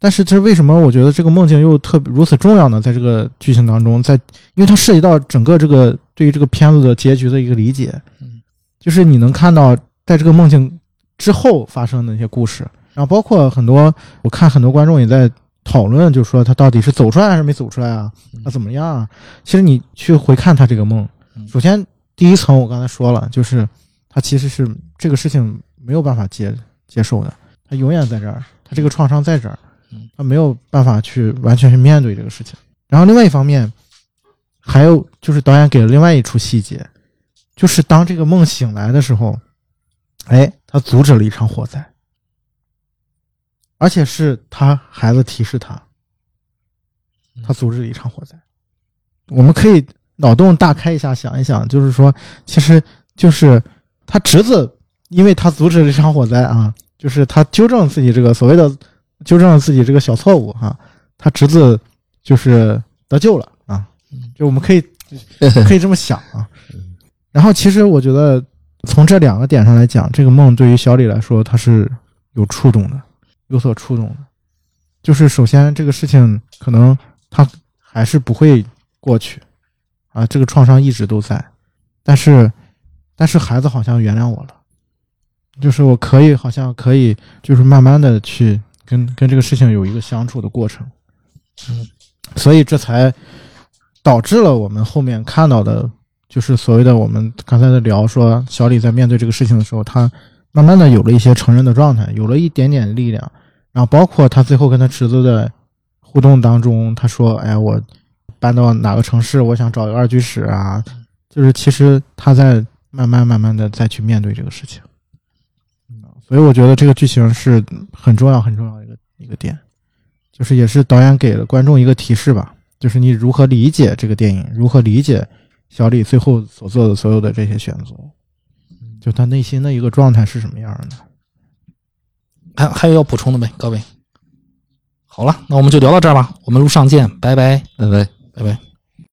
但是这为什么我觉得这个梦境又特别如此重要呢？在这个剧情当中，在因为它涉及到整个这个对于这个片子的结局的一个理解，嗯，就是你能看到在这个梦境之后发生的那些故事，然后包括很多我看很多观众也在讨论，就说他到底是走出来还是没走出来啊？他怎么样啊？其实你去回看他这个梦，首先第一层我刚才说了，就是他其实是这个事情没有办法接接受的，他永远在这儿，他这个创伤在这儿。他没有办法去完全去面对这个事情。然后另外一方面，还有就是导演给了另外一处细节，就是当这个梦醒来的时候，哎，他阻止了一场火灾，而且是他孩子提示他，他阻止了一场火灾。我们可以脑洞大开一下，想一想，就是说，其实就是他侄子，因为他阻止了一场火灾啊，就是他纠正自己这个所谓的。纠正了自己这个小错误哈，他侄子就是得救了啊，就我们可以 可以这么想啊。然后其实我觉得从这两个点上来讲，这个梦对于小李来说他是有触动的，有所触动的。就是首先这个事情可能他还是不会过去啊，这个创伤一直都在，但是但是孩子好像原谅我了，就是我可以好像可以就是慢慢的去。跟跟这个事情有一个相处的过程，嗯，所以这才导致了我们后面看到的，就是所谓的我们刚才在聊说，小李在面对这个事情的时候，他慢慢的有了一些成人的状态，有了一点点力量，然后包括他最后跟他侄子的互动当中，他说：“哎，我搬到哪个城市，我想找一个二居室啊。”就是其实他在慢慢慢慢的再去面对这个事情。所以我觉得这个剧情是很重要、很重要一个点，就是也是导演给了观众一个提示吧，就是你如何理解这个电影，如何理解小李最后所做的所有的这些选择，就他内心的一个状态是什么样的？还还有要补充的没，各位？好了，那我们就聊到这儿吧，我们路上见，拜拜，拜拜，拜拜。